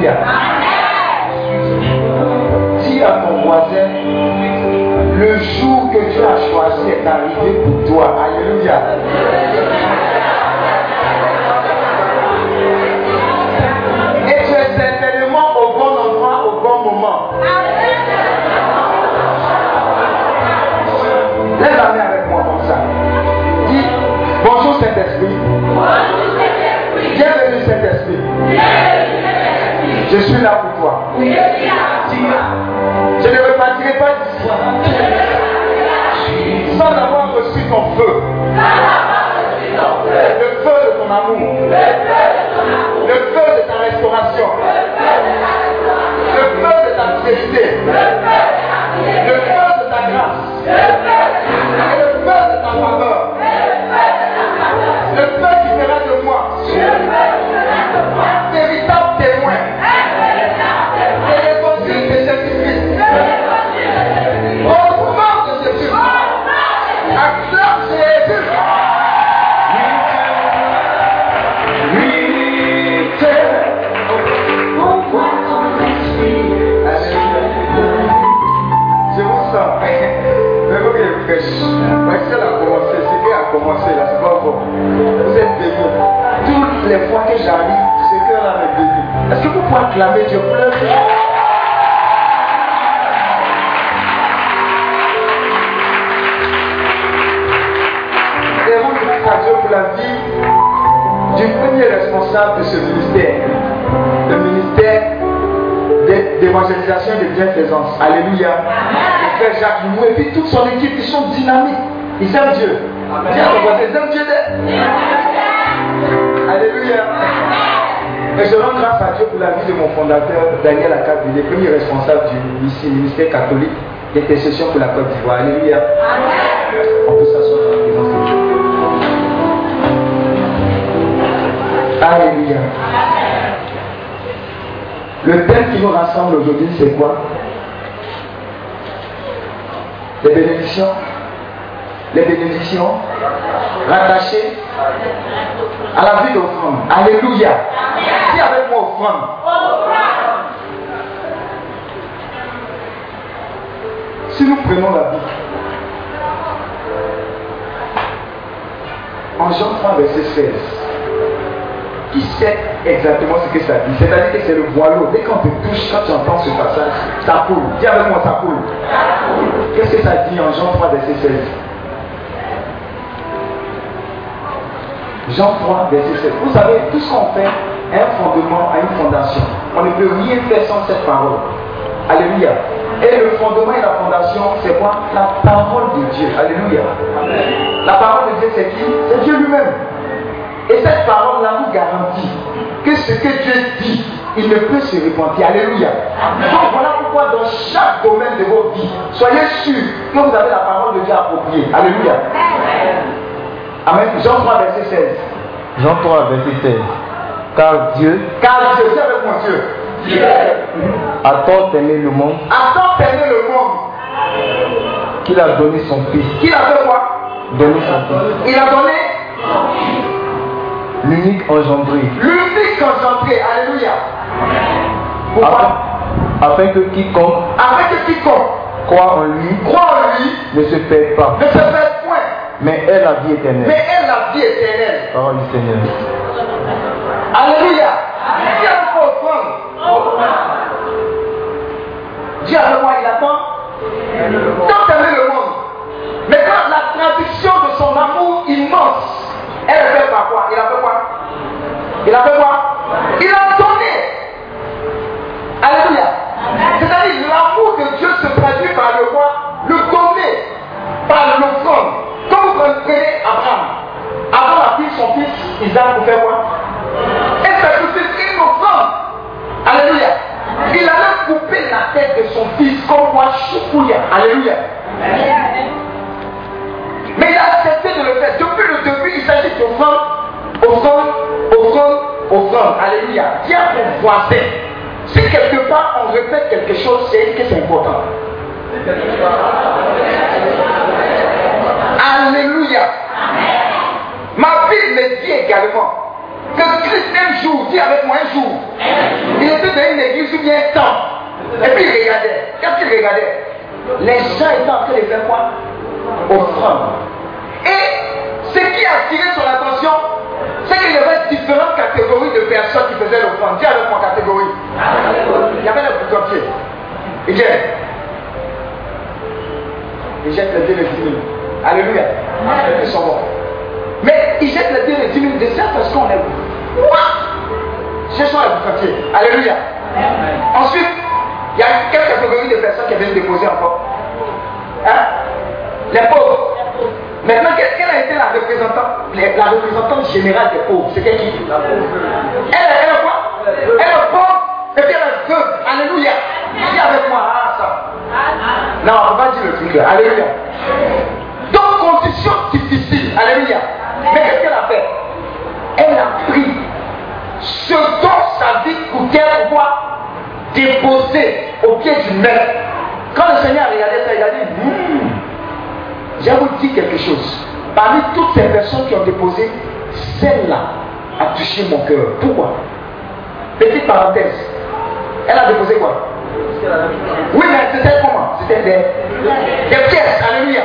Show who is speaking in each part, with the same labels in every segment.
Speaker 1: Dieu. Alléluia. Le frère Jacques Limou et puis toute son équipe, ils sont dynamiques. Ils aiment Dieu. Dis à ton voisin, ils aiment Dieu. Alléluia. Et je rends grâce à Dieu pour la vie de mon fondateur, Daniel Akabile, premier responsable du ici, ministère catholique d'intercession pour la Côte d'Ivoire. Alléluia. On peut s'asseoir dans la présence de Dieu. Alléluia. Le thème qui nous rassemble aujourd'hui, c'est quoi? Les bénédictions. Les bénédictions rattachées à la vie d'offrande. Alléluia. Dis avec moi offrande. Si nous prenons la Bible, en Jean 3, verset 16, qui sait exactement ce que ça dit? C'est-à-dire que c'est le boileau. Dès qu'on te touche, quand tu entends ce passage, ça coule. Dis avec moi, ça coule. Qu'est-ce que ça dit en Jean 3, verset 16 Jean 3, verset 16. Vous savez, tout ce qu'on fait a un fondement, a une fondation. On ne peut rien faire sans cette parole. Alléluia. Et le fondement et la fondation, c'est quoi? La parole de Dieu. Alléluia. La parole de Dieu, c'est qui? C'est Dieu lui-même. Et cette parole-là nous garantit que ce que Dieu dit, il ne peut se repentir. Alléluia. Donc voilà pourquoi dans chaque domaine de votre vie, soyez sûrs que vous avez la parole de Dieu appropriée. Alléluia. Amen. Jean 3, verset 16.
Speaker 2: Jean 3, verset 16. Car Dieu
Speaker 1: Car Dieu, c'est avec mon Dieu.
Speaker 2: a tant aimé le monde
Speaker 1: A tant aimé le monde
Speaker 2: qu'il a donné son Fils.
Speaker 1: qu'il a fait quoi?
Speaker 2: Donné son Fils.
Speaker 1: Il a donné
Speaker 2: L'unique engendré.
Speaker 1: l'unique engendré. Alléluia. Pourquoi?
Speaker 2: Afin, que quiconque
Speaker 1: Afin que quiconque
Speaker 2: croit en lui
Speaker 1: croit en lui
Speaker 2: ne se perde pas,
Speaker 1: ne se perde point,
Speaker 2: mais ait la vie éternelle.
Speaker 1: mais ait la vie éternelle.
Speaker 2: Parole du Seigneur.
Speaker 1: Alléluia. Dis avec moi offrande. Dis avec moi, il attend. Tant aimé le monde. Mais quand la traduction de son amour immense, elle fait par quoi? Il a fait quoi? Il a fait quoi? Fils Isaac pour faire quoi? De suite une offrande. Alléluia. Il allait couper la tête de son fils comme quoi choukouya. Alléluia. Mais il a accepté de le faire. Depuis le début, il s'agit d'offrande, offrande, offrande, offrande. Alléluia. À ton voisin. Si quelque part on répète quelque chose, c'est que c'est important. Ma Bible me dit également que Christ un jour, dit avec moi un jour, il était dans une église ou bien un temps. Et puis il regardait. Qu'est-ce qu'il regardait? Les gens étaient en train de faire quoi? Offrande. Et ce qui a attiré son attention, c'est qu'il y avait différentes catégories de personnes qui faisaient l'offrande. Dis avec moi catégorie. Il y avait les boutons Il dit, il jette le Dieu de 10 000. Alléluia. Ils sont bons. Mais il jette le Dieu de 10 000 de ça parce qu'on est. Ce sont les boutons Alléluia. Ensuite, il y a quelques catégories de personnes qui viennent déposer encore. Hein? Les pauvres. Maintenant, quelle a été la représentante, la représentante générale des pauvres? C'était qui Elle, elle est quoi? Elle est pauvre et puis elle est veuve. Alléluia. Dis avec moi, ah ça. Non, on va dire le truc là. Alléluia. Donc, conditions difficiles. Alléluia. Mais qu'est-ce qu'elle a fait? Elle a pris ce dont sa vie coûtait pour quoi Déposer au pied du maître. Quand le Seigneur a regardé ça, il a dit, hmm, je vous dire quelque chose. Parmi toutes ces personnes qui ont déposé, celle-là a touché mon cœur. Pourquoi? Petite parenthèse. Elle a déposé quoi? Oui, mais c'était comment? C'était des, des, pièces. Alléluia.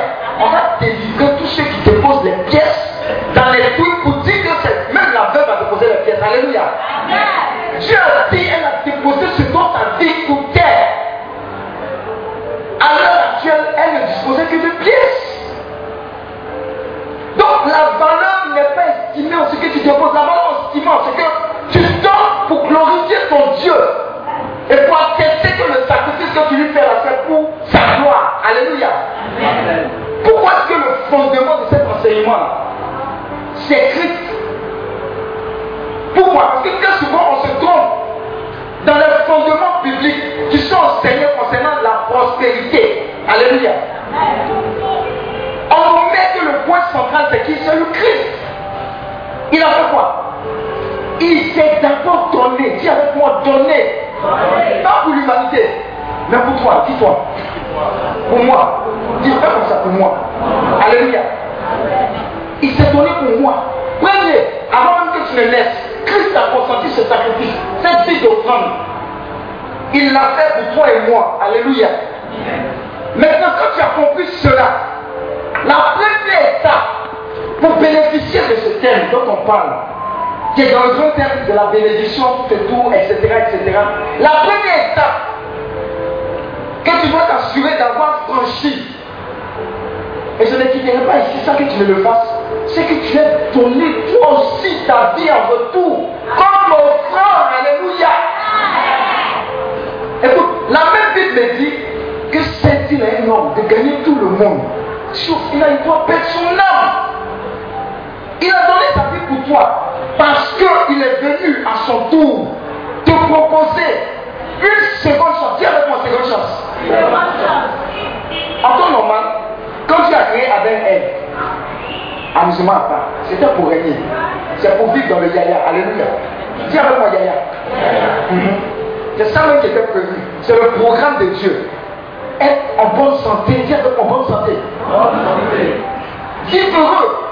Speaker 1: Heureux.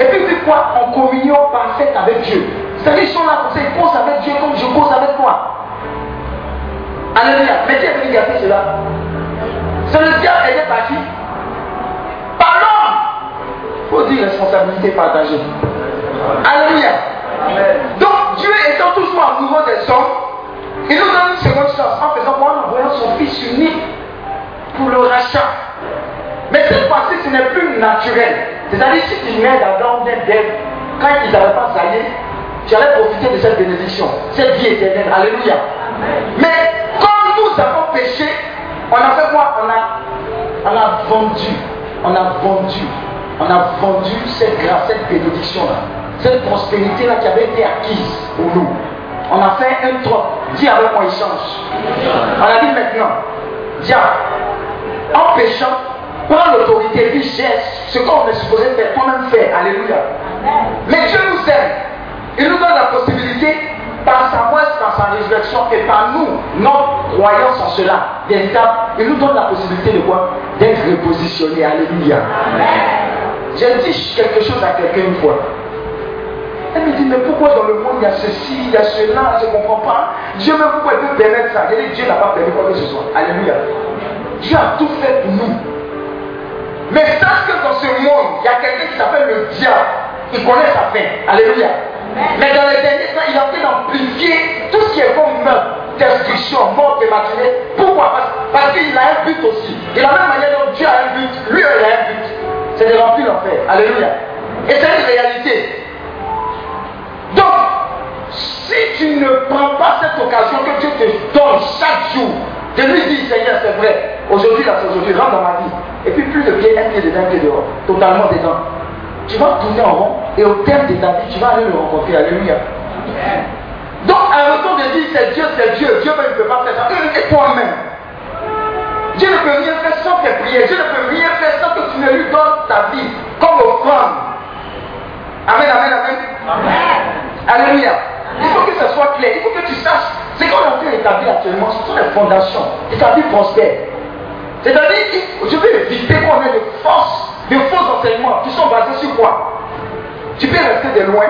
Speaker 1: Et puis, puis quoi En communion parfaite avec Dieu? C'est-à-dire, ils sont là pour ça, ils avec Dieu comme je pose avec toi. Alléluia. Mais qui est venu cela C'est le diable qui est parti. Par l'homme. Il faut dire responsabilité partagée. Alléluia. Donc, Dieu étant toujours amoureux des hommes, il nous donne une seconde chance en faisant quoi En envoyant son Fils unique pour le rachat. Mais cette fois-ci, ce n'est plus naturel. C'est-à-dire, si tu mets d'Adam, d'Ève, quand ils n'avaient pas saillé, tu allais profiter de cette bénédiction, cette vie éternelle. Alléluia. Mais comme nous avons péché, on a fait quoi? On a, on a vendu. On a vendu. On a vendu cette grâce, cette bénédiction-là. Cette prospérité-là qui avait été acquise pour nous. On a fait un trop. Dis avec moi, il change. On a dit maintenant, diable, en péchant, prends l'autorité, puis ce qu'on est supposé faire, toi-même faire. Alléluia. Mais Dieu nous aime. Il nous donne la possibilité, par sa voix, par sa résurrection, et par nous, notre croyance en cela, véritable, il nous donne la possibilité de quoi? D'être repositionné. Alléluia. J'ai dit quelque chose à quelqu'un une fois. Elle me dit, mais pourquoi dans le monde il y a ceci, il y a cela, je ne comprends pas. Dieu même pourquoi il peut permettre ça. J'ai dit, Dieu n'a pas permis quoi que ce soit. Alléluia. Dieu a tout fait pour nous. Mais sache que dans ce monde, il y a quelqu'un qui s'appelle le diable. Il connaît sa fin. Alléluia. Mais dans les derniers temps, il a fait d'amplifier tout ce qui est comme meurtre, destruction, mort prématurée. Pourquoi? Parce qu'il a un but aussi. De la même manière dont Dieu a un but, lui il a un but. C'est de remplir l'enfer. Alléluia. Et c'est une réalité. Donc, si tu ne prends pas cette occasion que Dieu te donne chaque jour, de lui dire Seigneur, c'est vrai, aujourd'hui, là, c'est aujourd'hui, rentre dans ma vie. Et puis plus de pied, un pied dedans, un pied dehors, totalement dedans. Tu vas tourner en rond et au terme de ta vie, tu vas aller le rencontrer. Alléluia. Donc, retour de dire c'est Dieu, c'est Dieu, Dieu ne peut pas faire ça. Et toi-même. Dieu ne peut rien faire sans tes prières. Dieu ne peut rien faire sans que tu ne lui donnes ta vie comme offrande. Amen, amen, amen. Alléluia. Il faut que ce soit clair. Il faut que tu saches ce qu'on a fait établir actuellement. Ce sont les ta vie prospère. C'est-à-dire, je veux éviter qu'on ait de force, de faux enseignements qui sont basés sur quoi? Tu peux rester de loin,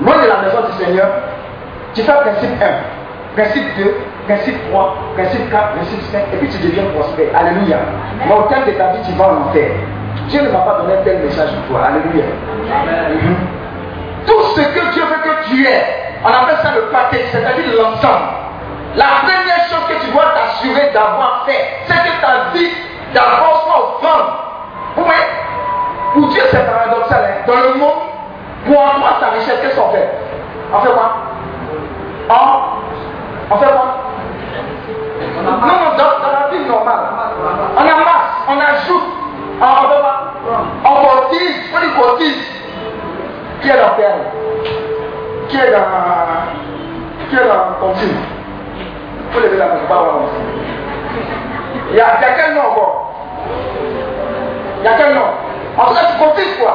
Speaker 1: loin de la maison du Seigneur. Tu fais principe 1, principe 2, principe 3, principe 4, principe 5, et puis tu deviens prospère. Alléluia. Mais au terme de ta vie, tu vas en enfer. Dieu ne m'a pas donné tel message pour toi. Alléluia. Mhm. Tout ce que Dieu veut que tu aies, on appelle ça le paquet, c'est-à-dire l'ensemble. La première chose que tu dois t'assurer d'avoir fait, c'est que ta vie d'abord soit au. Vous voyez? Pour Dieu, c'est paradoxal. Hein. Dans le monde, pour moi, sa richesse, qu'est-ce qu'on fait? On fait quoi? On, on fait quoi? Non, non, dans, la vie normale. On amasse, on ajoute. On, on fait On cotise, on cotise. Qui est dans terre Qui est dans. Qui est dans ton film faut lever la main, pas voir Il y a, il y a quel nom encore Il y a quel nom En cas, tu cotises quoi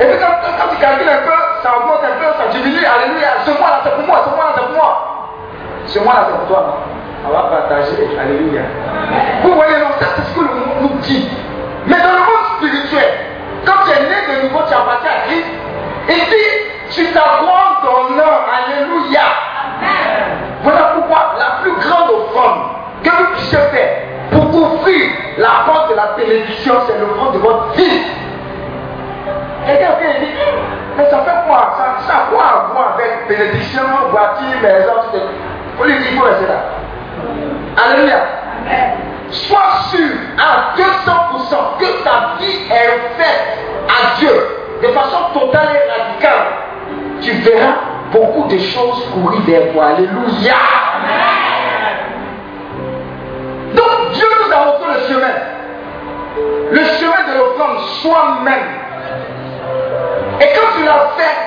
Speaker 1: Et puis quand, quand, tu calcules un peu, ça augmente un peu, ça diminue, alléluia. Ce mois-là, c'est pour moi, ce mois-là, c'est pour moi. Ce mois-là, c'est pour toi. On va partager, alléluia. Vous voyez, non, ça, c'est ce que le monde nous dit. Mais dans le monde spirituel, quand tu es né de nouveau, tu appartiens à Christ. Il dit, tu t'apprends ton nom, alléluia. Voilà pourquoi la plus grande offrande puissiez faire pour ouvrir la porte de la bénédiction, c'est l'offrande de votre vie. Quelqu'un qui dit, mais ça fait quoi? Ça, ça quoi à voir avec bénédiction, voiture, maison, tout. Il faut lui dire. Alléluia. Sois sûr à 200% que ta vie est faite à Dieu de façon totale et radicale. Tu verras beaucoup de choses courir vers toi. Alléluia. Donc Dieu nous a montré le chemin. Le chemin de l'offrande soi-même. Et quand tu l'as fait,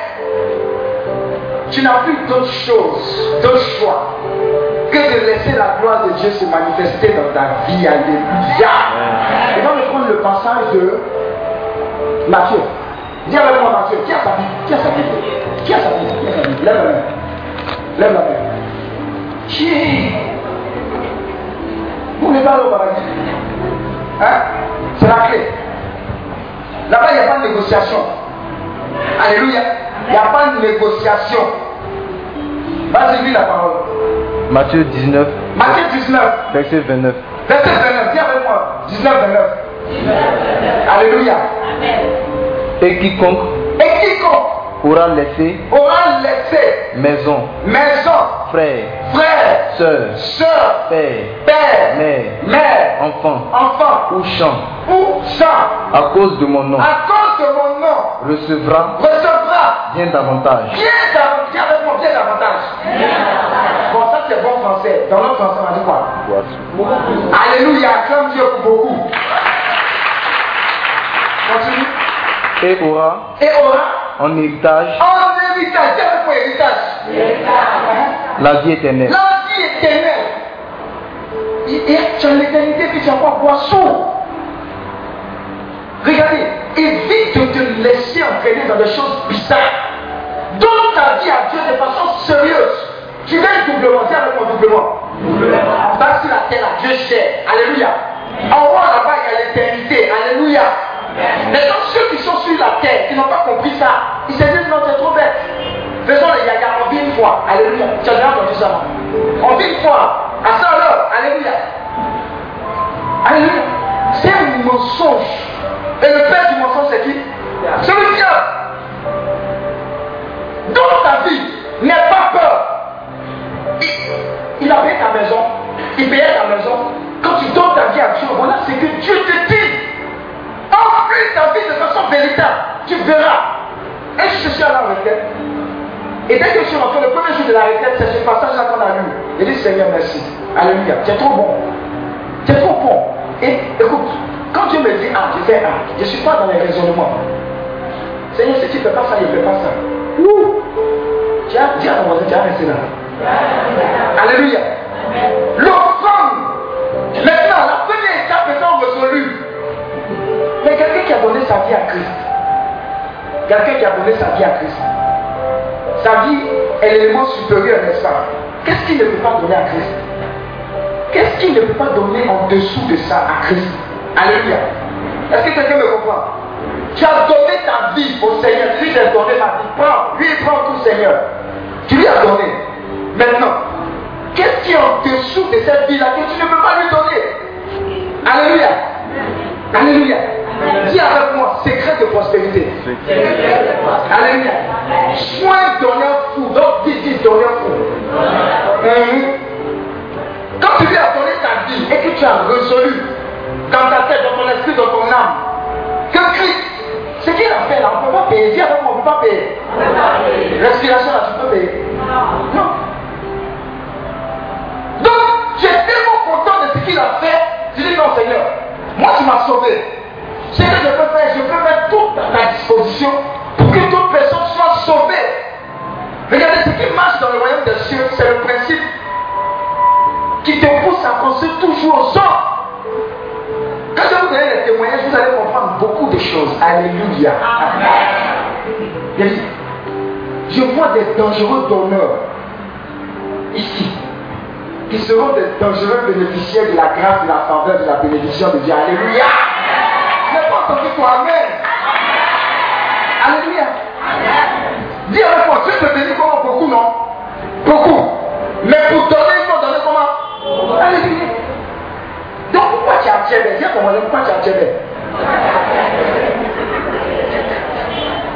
Speaker 1: tu n'as plus d'autre chose, d'autre choix que de laisser la gloire de Dieu se manifester dans ta vie. Alléluia. Et on va prendre le passage de Matthieu. Dis avec moi Matthieu, qui a sa Bible? Qui a sa Bible? Qui a sa Bible? Qui a sa Bible? Lève la main. Lève la main. Qui Vous n'êtes pas au paradis. Hein? C'est la clé. Là-bas, il n'y a pas de négociation. Alléluia. Il n'y a pas de négociation. Vas-y, lis la parole.
Speaker 2: Matthieu 19.
Speaker 1: Matthieu 19.
Speaker 2: Verset 29.
Speaker 1: Verset 29. Dis avec moi. 19, 29. Alléluia.
Speaker 2: Et quiconque
Speaker 1: Et quiconque
Speaker 2: aura laissé.
Speaker 1: Aura laissé.
Speaker 2: Maison,
Speaker 1: maison,
Speaker 2: frère,
Speaker 1: frère,
Speaker 2: soeur,
Speaker 1: soeur,
Speaker 2: père,
Speaker 1: père,
Speaker 2: mère,
Speaker 1: mère,
Speaker 2: enfant.
Speaker 1: Enfant.
Speaker 2: Ou champ,
Speaker 1: ou sang,
Speaker 2: à cause de mon nom,
Speaker 1: à cause de mon nom,
Speaker 2: recevra.
Speaker 1: Recevra.
Speaker 2: Bien davantage.
Speaker 1: bien davantage, dis avec moi, bien davantage. Bon, ça c'est bon français. Dans notre français, on dit quoi? Alléluia, acclame Dieu pour beaucoup. Continue.
Speaker 2: Et aura.
Speaker 1: Et aura
Speaker 2: en héritage
Speaker 1: en héritage, dis avec moi héritage.
Speaker 2: La vie éternelle.
Speaker 1: La vie éternelle. Et et tu as l'éternité, puis tu vas pas boisson. Regardez, évite de te laisser entraîner dans des choses bizarres. Donne ta vie à Dieu de façon sérieuse. Tu gagnes doublement, dis avec moi doublement. En bas sur la terre, là, Dieu sait. Alléluia. En haut là-bas, il y a l'éternité. Alléluia. Maintenant, ceux qui sont sur la terre, qui n'ont pas compris ça, ils se disent non, c'est trop bête. Faisons les yaga, on vit une fois. Alléluia. Tu as déjà entendu ça, non? On vit une fois. À ça alors, Alléluia. Alléluia. C'est un mensonge. Et le père du mensonge, c'est qui? C'est le diable. Dans ta vie, n'aie pas peur. Il, il a payé ta maison. Il payait ta maison. Quand tu donnes ta vie à Dieu, voilà ce que Dieu te Enflis ta vie de façon véritable. Tu verras. Et je suis à la retraite. Et dès que je suis rentré, le premier jour de la retraite, c'est ce passage-là qu'on a lu. Il dit Seigneur, merci. Alléluia. Tu es trop bon. Tu es trop bon. Et écoute, quand Dieu me dit ah, je fais ah, je ne suis pas dans les raisonnements. Seigneur, si tu ne fais pas ça, je ne fais pas ça. Ouh. Tu as dit à voisin, tu as là. Alléluia. L'offrande. Maintenant, la première étape étant résolue. Mais quelqu'un qui a donné sa vie à Christ. Quelqu'un qui a donné sa vie à Christ. Sa vie est l'élément supérieur, n'est-ce pas? Qu'est-ce qu'il ne peut pas donner à Christ? Qu'est-ce qu'il ne peut pas donner en dessous de ça à Christ? Alléluia. Est-ce que quelqu'un me comprend? Tu as donné ta vie au Seigneur. Lui, j'ai donné ma vie. Prends. Lui, prend tout, Seigneur. Tu lui as donné. Maintenant, qu'est-ce qui est en dessous de cette vie-là que tu ne peux pas lui donner? Alléluia. Alléluia. Dis avec moi, secret de prospérité. Alléluia. Soin donneur fou. Donc, dis, dis, donneur fou. Hum. Quand tu lui as donné ta vie et que tu as résolu dans ta tête, dans ton esprit, dans ton âme, que Christ, ce qu'il a fait là, on ne peut pas payer. Dis avec moi, on ne peut pas payer. Respiration là, tu peux payer. Non. Donc, j'ai tellement content de ce qu'il a fait. Je dis non, Seigneur, moi tu m'as sauvé. Ce que je peux faire, je peux mettre tout à ta disposition pour que toute personne soit sauvée. Regardez, ce qui marche dans le royaume des cieux, c'est le principe qui te pousse à penser toujours aux autres. Quand je vous donner les témoignages, vous allez comprendre beaucoup de choses. Alléluia. Amen. Je vois des dangereux donneurs ici qui seront des dangereux bénéficiaires de la grâce, de la faveur, de la bénédiction de Dieu. Alléluia. J'ai pas entendu toi. Amen. Alléluia. Dis avec moi, Dieu te bénit comment beaucoup, non? Beaucoup. Mais pour donner, il faut donner comment? Alléluia. Donc pourquoi tu as à ton voisin, pourquoi tu as Djebé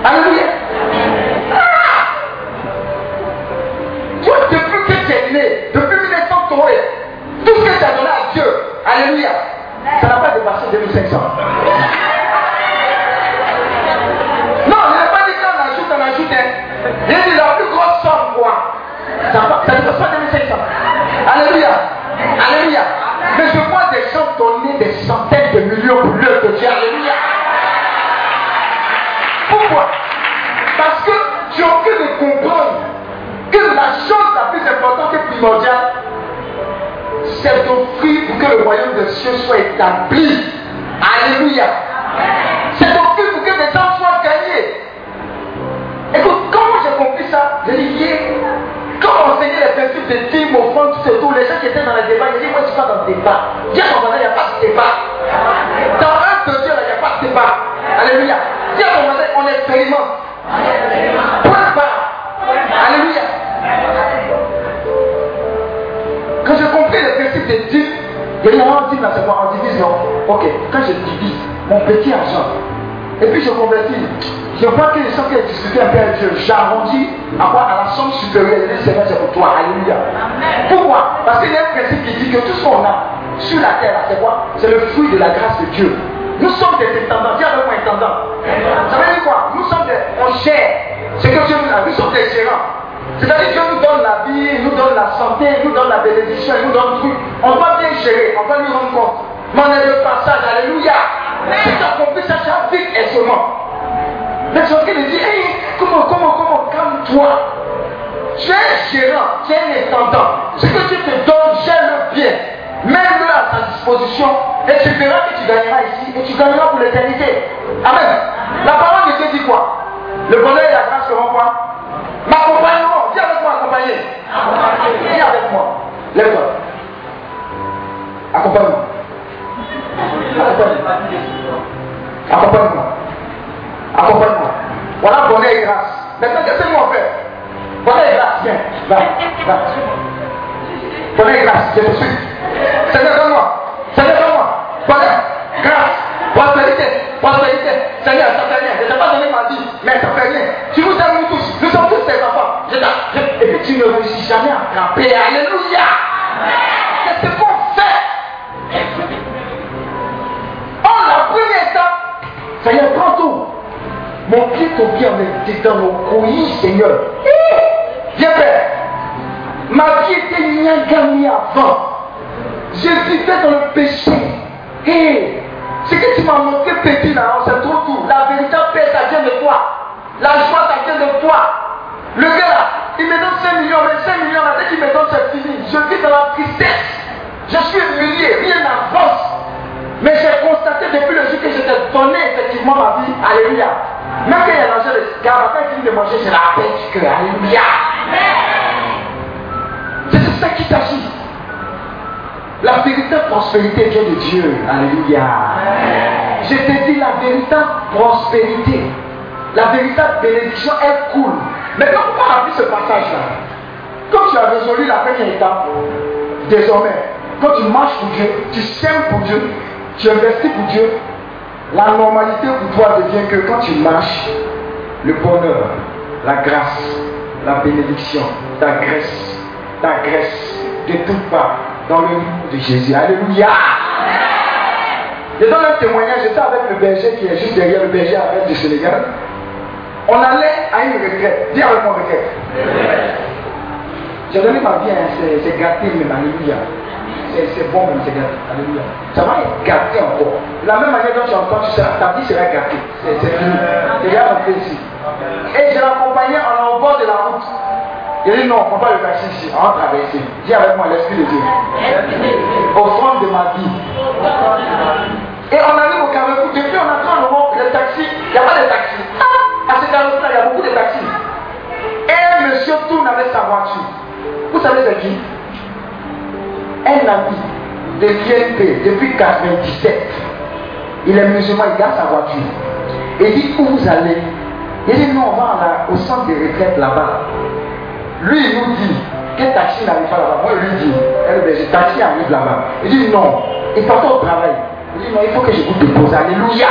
Speaker 1: Alléluia. Ah Toi, depuis que tu es né, depuis 1903, tout ce que tu as donné à Dieu, Alléluia, ça n'a pas dépassé 2500. Ça ne dépasse pas 2500. Alléluia. Alléluia. Mais je vois des gens donner des centaines de millions pour l'œuvre de Dieu. Alléluia. Pourquoi? Parce que tu as envie de comprendre que la chose la plus importante et primordiale, c'est d'offrir pour que le royaume des cieux soit établi. Alléluia. On enseignait les dîmes, offrande, tout tout, les gens qui étaient dans les débats, ils dit, moi je suis pas dans le débat. Dis à ton voisin, il n'y a pas de débat. Dans un de Dieu, il n'y a pas de débat. Alléluia. Dis à ton voisin, on expérimente. Point barre. Alléluia. Quand j'ai compris les principes de dîmes, il y a un dîme là, c'est quoi On divise, non? Ok, quand je divise mon petit argent, et puis je convertis, je vois que les gens qui ont discuté un peu avec Dieu, j'arrondis à quoi? À la somme supérieure. Dis, Seigneur, c'est pour toi. Alléluia. Pourquoi? Parce qu'il y a un principe qui dit que tout ce qu'on a sur la terre, c'est quoi? C'est le fruit de la grâce de Dieu. Nous sommes des intendants. Dis avec moi intendant. Ça veut dire quoi? Nous sommes des. On gère. C'est que Dieu nous a. Nous sommes des gérants. C'est-à-dire Dieu nous donne la vie, nous donne la santé, nous donne la bénédiction, nous donne tout. On va bien gérer, on va lui rendre compte. Mais on est le passage, alléluia. Si tu as compris ça, tu as vite et seulement. Mais tu es en train de dire, hey, comment, comment, comment, calme-toi. Tu es un gérant, tu es un intendant. Ce que tu te donnes, gère-le bien. Mets-le à ta disposition et tu verras que tu gagneras ici et tu gagneras pour l'éternité. Amen. La parole de Dieu dit quoi? Le bonheur et la grâce seront quoi? M'accompagnement. Dis avec moi, accompagner. Dis avec moi. Lève-toi. Accompagne-moi. Accompagne-moi. Accompagne-moi. Voilà bonheur et grâce. Maintenant, qu'est-ce qu'on fait Bonheur et grâce. viens, grâce, je te suis. Seigneur, donne-moi. Seigneur, donne-moi. Voilà, grâce, prospérité, prospérité. Seigneur, ça fait rien. Je ne t'ai pas donné ma vie, mais ça fait rien. Tu nous aimes nous tous. Nous sommes tous tes enfants. Et tu ne réussis jamais à frapper. Alléluia. Seigneur, prends tout. Mon pied, on est dans nos couilles, Seigneur. Viens, Père. Ma vie était bien gagnée avant. Je vivais dans le péché. Et ce que tu m'as montré petit là, c'est trop tout. La véritable paix, ça vient de toi. La joie, ça vient de toi. Le gars là, il me donne 5 millions, mais 5 millions là, dès qu'il me donne, c'est fini. Je vis dans la tristesse. Je suis humilié, rien n'avance. Mais j'ai constaté depuis le jour que je t'ai donné effectivement ma vie. Alléluia. Même quand il y a quand il finit de manger, c'est la paix du cœur. Alléluia. C'est de ça qu'il s'agit. La véritable prospérité vient de Dieu. Alléluia. Je te dis la véritable prospérité. La véritable bénédiction, elle coule. Maintenant, pourquoi on a vu ce passage-là Quand tu as résolu la première étape, désormais, quand tu marches pour Dieu, tu sèmes pour Dieu, tu investis pour Dieu, la normalité pour toi devient que quand tu marches, le bonheur, la grâce, la bénédiction t'agresse, t'agresse de toutes parts dans le nom de Jésus. Alléluia. Je donne un témoignage, j'étais avec le berger qui est juste derrière le berger avec du Sénégal. On allait à une retraite. Dis avec mon retraite. J'ai donné ma vie, hein, c'est gâté, mais alléluia. C'est bon, mais c'est gâté. Alléluia. Ça va être gâté encore. De la même manière dont tu entends, tu seras, ta vie sera gâtée. C'est fini. Regarde un peu ici. Et je l'accompagnais en bord de la route. Il dit non, on ne peut pas le cacher ici, on va traverser. Dis avec moi l'Esprit de Dieu. Au fond de ma vie. Et on arrive au carrefour. Depuis on attend le mot, le taxi, il n'y a pas de taxi. Ah, à ce carrefour-là, il y a beaucoup de taxis. Et un monsieur tourne avec sa voiture. Vous savez c'est qui? Un ami de l'INP depuis 97. Il est musulman, il garde sa voiture. Et il dit où vous allez? Il dit non, on va au centre de retraite là-bas. Lui, il nous dit que taxi n'arrive pas là-bas. Moi, il lui dit, le taxi arrive là-bas. Il dit non, il part au travail. Il dit non, il faut que je vous dépose. Alléluia.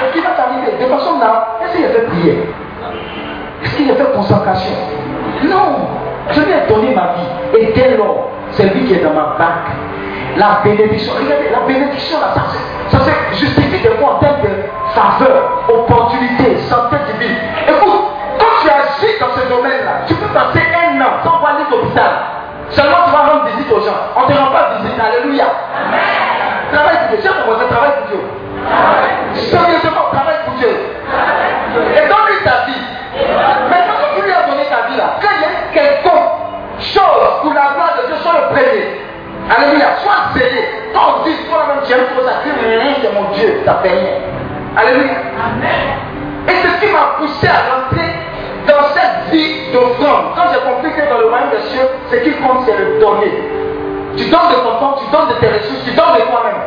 Speaker 1: Ce qui va t'arriver, de façon là, est-ce qu'il a fait prière? Est-ce qu'il a fait concentration? Non. Je lui ai donné ma vie. Et dès lors, c'est lui qui est dans ma banque. La bénédiction, regardez, la bénédiction là, ça, ça se justifie de moi en termes de faveur, opportunité, santé divine. Écoute, quand tu agis dans ce domaine-là, tu peux passer un an sans voir aller d'hôpital. Seulement tu vas rendre visite aux gens. On ne te rend pas visite. Alléluia. Travaille pour Dieu. J'ai commencé travail pour Dieu. Sérieusement, travaille pour Dieu. Et donne-lui ta vie. Maintenant que tu lui as donné ta vie là, quand il y a quelque chose pour la sois le premier. Alléluia. Sois zélé. Quand on dit, toi-même, tu aimes trop ça, tu c'est mon Dieu, ça fait rien. Alléluia. Et ce qui m'a poussé à rentrer dans cette vie d'offrande, quand j'ai compris que dans le royaume des cieux, ce qui compte, c'est le donner. Tu donnes de ton temps, tu donnes de tes ressources, tu donnes de toi-même.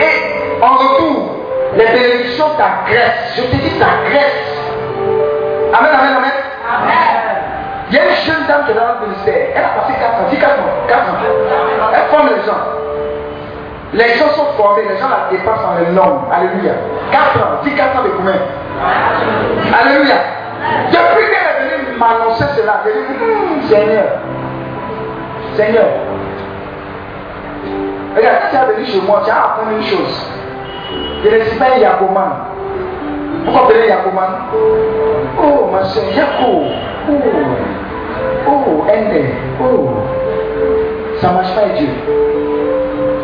Speaker 1: Et en retour, les bénédictions t'agressent. Je te dis, t'agressent. Amen, amen, amen. Il y a une jeune dame qui est dans le ministère. Elle a passé 4 ans, 10 4 ans, 4 ans. Elle forme les gens. Les gens sont formés, les gens la dépassent en le nom. Alléluia. 4 ans, 10 4 ans de combien Alléluia. Depuis qu'elle est venue m'annoncer cela, j'ai dit, hum, Seigneur, Seigneur, regarde, quand tu es venu chez moi, tu as appris une chose. Je ne suis pas un Yakoman. Vous comprenez Yakoman? Oh, ma soeur, Yako. Oh, oh, Ende. Oh, ça ne marche pas Dieu.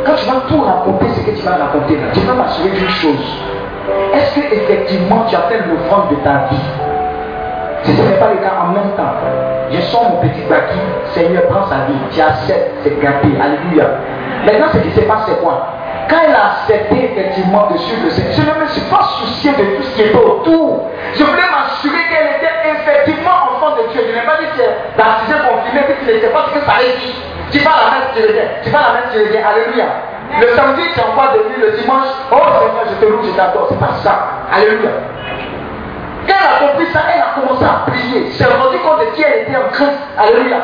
Speaker 1: Quand tu vas tout raconter ce que tu vas raconter là, tu vas m'assurer d'une chose. Est-ce que effectivement tu as fait l'offrande de ta vie? Si ce n'est pas le cas en même temps, je sens mon petit baki, Seigneur prends sa vie, tu acceptes, c'est gâté, alléluia. Maintenant ce qui se passe c'est quoi? Quand elle a accepté effectivement de suivre le Seigneur, je ne me suis pas soucié de tout ce qui était autour. Je voulais m'assurer qu'elle était effectivement enfant de Dieu. Je n'ai pas dit que baptisé, confirmé, que tu ne sais pas ce que ça. Tu vas la mettre, tu reviens. Tu vas la mettre, tu reviens. Alléluia. Le samedi, tu envoies de nuit, le dimanche, oh Seigneur, je te loue, je t'adore. C'est pas ça. Alléluia. Quand elle a compris ça, elle a commencé à prier. C'est rendu compte de qui elle était en Christ. Alléluia.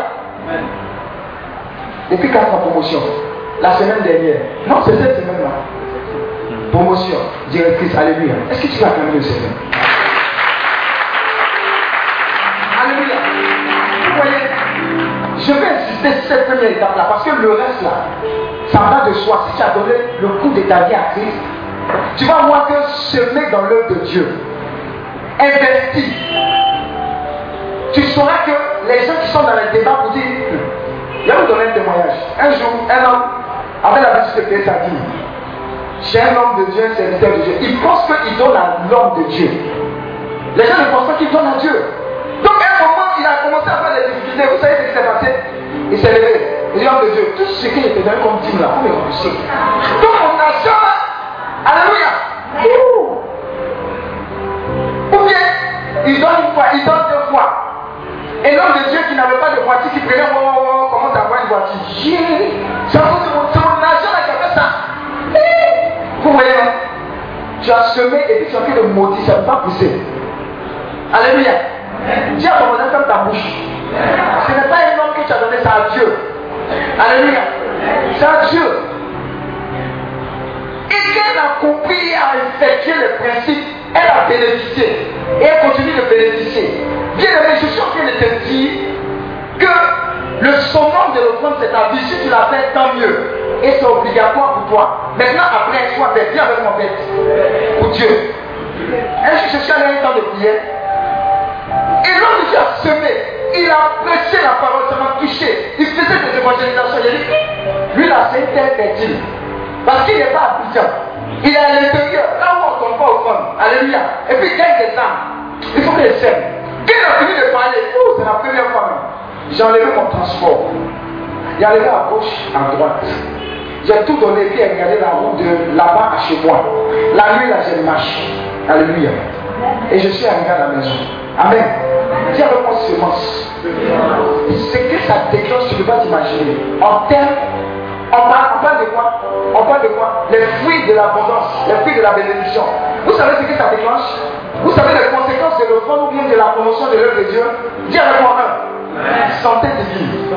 Speaker 1: Depuis quand la promotion? La semaine dernière. Non, c'est cette semaine-là. Promotion. Directrice. Alléluia. Est-ce que tu vas quand le Seigneur? Je vais insister sur cette première étape-là parce que le reste là, ça va de soi. Si tu as donné le coup de ta vie à Christ, tu vas voir que semer dans l'œuvre de Dieu, investi, tu sauras que les gens qui sont dans le débat pour dire, je vais vous donner un témoignage. Un jour, un homme avait visite de payer sa vie. J'ai un homme de Dieu, un serviteur de Dieu. Il pense qu'il donne à l'homme de Dieu. Les gens ne pensent pas qu'il donne à Dieu. Donc, à un moment, il a commencé à faire des difficultés. Vous savez ce qui s'est passé? Il s'est levé. Il dit, homme de Dieu, tout ce qu'il était donné comme dîme là, vous me remboursez. Donc, mon argent là, Alléluia. Ou bien, il donne une fois, il donne deux fois. Et l'homme de Dieu qui n'avait pas de voiture, qui prenait, oh, oh, oh, comment t'as une voiture? C'est mon argent là qui a fait ça. Vous voyez, non Tu as semé et puis tu as fait de maudit, ça ne va pas pousser. Alléluia. À ton voisin, ferme ta bouche. Ce n'est pas un homme que tu as donné, ça à Dieu. Alléluia. C'est à Dieu. Et qu'elle a compris à effectuer le principe, elle a bénéficié. Et elle continue de bénéficier. Bien aimé, je suis en train de te dire que le summum de l'offrande, c'est ta vie. Si tu l'as fait, tant mieux. Et c'est obligatoire pour toi. Maintenant, après, sois bête. Viens avec mon bête. Pour Dieu. Un jour, je suis allé un temps de prière. Et l'homme Dieu a semé. Il a prêché la parole, ça m'a touché. Il faisait des évangélisations. Il a dit, lui là, c'est interdit. Parce qu'il n'est pas Abidjan. Il est à l'intérieur, là où on ne tombe pas au fond. Alléluia. Et puis il gagne des. Il faut qu'il s'aime. Quand il a fini de parler, oh, c'est la première fois. J'ai enlevé mon transport. J'ai enlevé à gauche, à droite. J'ai tout donné, puis regardé la route de là-bas à chez moi. La nuit, là, j'ai marché. Alléluia. Et je suis arrivé à la maison. Amen. Dis avec moi semence. Ce que ça déclenche, tu ne peux pas t'imaginer. En termes on parle, de quoi? On parle de quoi? Les fruits de l'abondance, les fruits de la bénédiction. Vous savez ce que ça déclenche? Vous savez les conséquences de l'offrande ou bien de la promotion de l'œuvre de Dieu? Dis avec moi un. Santé divine.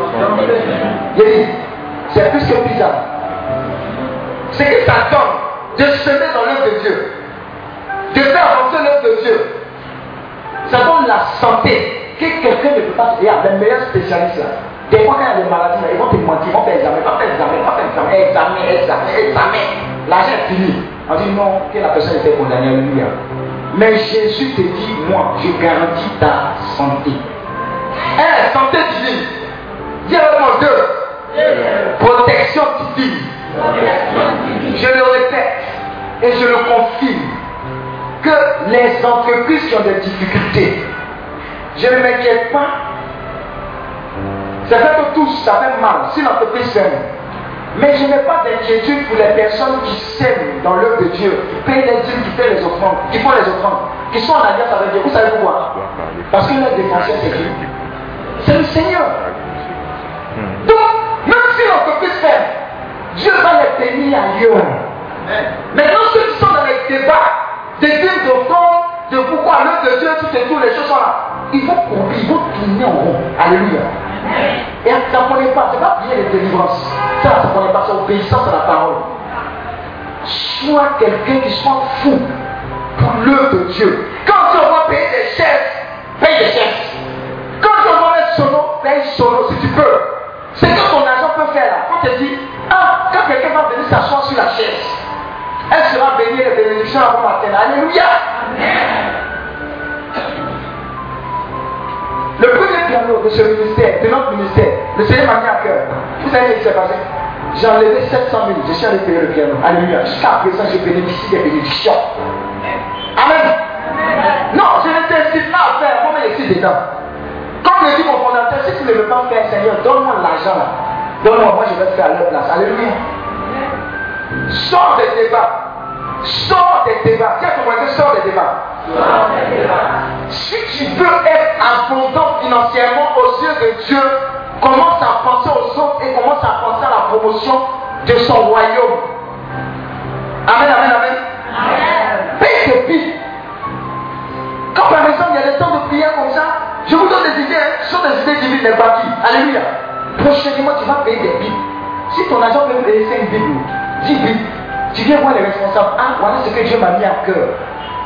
Speaker 1: C'est plus que bizarre. C'est que ça donne de semer dans l'œuvre de Dieu, de faire avancer l'œuvre de Dieu. Ça donne la santé que quelqu'un ne peut pas. Il y a les meilleurs spécialistes là. Des fois, quand il y a des maladies, ils vont te mentir, ils vont faire examen, vont faire examen, vont faire examen, examen, examen, examen. L'argent est fini. On dit non, que la personne était condamnée, alléluia. Mais Jésus te dit, moi, je garantis ta santé. Un, santé divine. Dis avec moi deux. Protection divine. Je le répète et je le confirme que les entreprises qui ont des difficultés, je ne m'inquiète pas c'est vrai que tous, ça fait mal si l'entreprise sème. Mais je n'ai pas d'inquiétude pour les personnes qui sèment dans l'œuvre de Dieu, qui payent les dîmes, qui font les offrandes, qui font les offrandes, qui sont en alliance avec Dieu. Vous savez pourquoi? Parce que leur défenseur, c'est Dieu. C'est le Seigneur. Donc, même si l'entreprise sème, Dieu va les bénir ailleurs. Maintenant, ceux qui sont dans les débats, des dîmes d'offrandes, de pourquoi l'œuvre de Dieu, toutes et toutes les choses sont là, ils vont courir, ils vont tourner en rond. Alléluia. Et ça ne connaît pas, ce n'est pas bien de délivrance. Ça, ça ne connaît pas, c'est obéissance à la parole. Sois quelqu'un qui soit fou pour l'œuvre de Dieu. Quand tu vas payer des chefs, paye des chefs. Quand tu vas mettre sono, paye sono si tu peux. C'est que ton argent peut faire là. On te dit, ah, quand quelqu'un va venir s'asseoir sur la chaise, elle sera Le premier piano de ce ministère, de notre ministère, le Seigneur m'a mis à cœur. Vous savez ce qui s'est passé J'ai enlevé 700 000, je suis allé payer le piano. Alléluia. Jusqu'à présent, je bénéficie des bénédictions. Amen. Non, je ne pas à faire, moi, mais ici dedans. Comme le dit mon fondateur, si tu ne veux pas faire, Seigneur, donne-moi l'argent là. Donne-moi, moi je vais faire à leur place. Alléluia. Sors des débats. Sors des débats. Tiens, sors des débats. Si tu veux être abondant financièrement aux yeux de Dieu, commence à penser aux autres et commence à penser à la promotion de son royaume. Amen, amen, amen. Paye tes billes. Quand par exemple il y a des temps de prière comme ça, je vous donne des idées, hein. ce sont des idées divines, des bâtis. Alléluia. Prochainement, tu vas payer des billes. Si ton agent peut payer 5 billes, 10 billes, tu viens voir les responsables. Ah, voilà ce que Dieu m'a mis à cœur.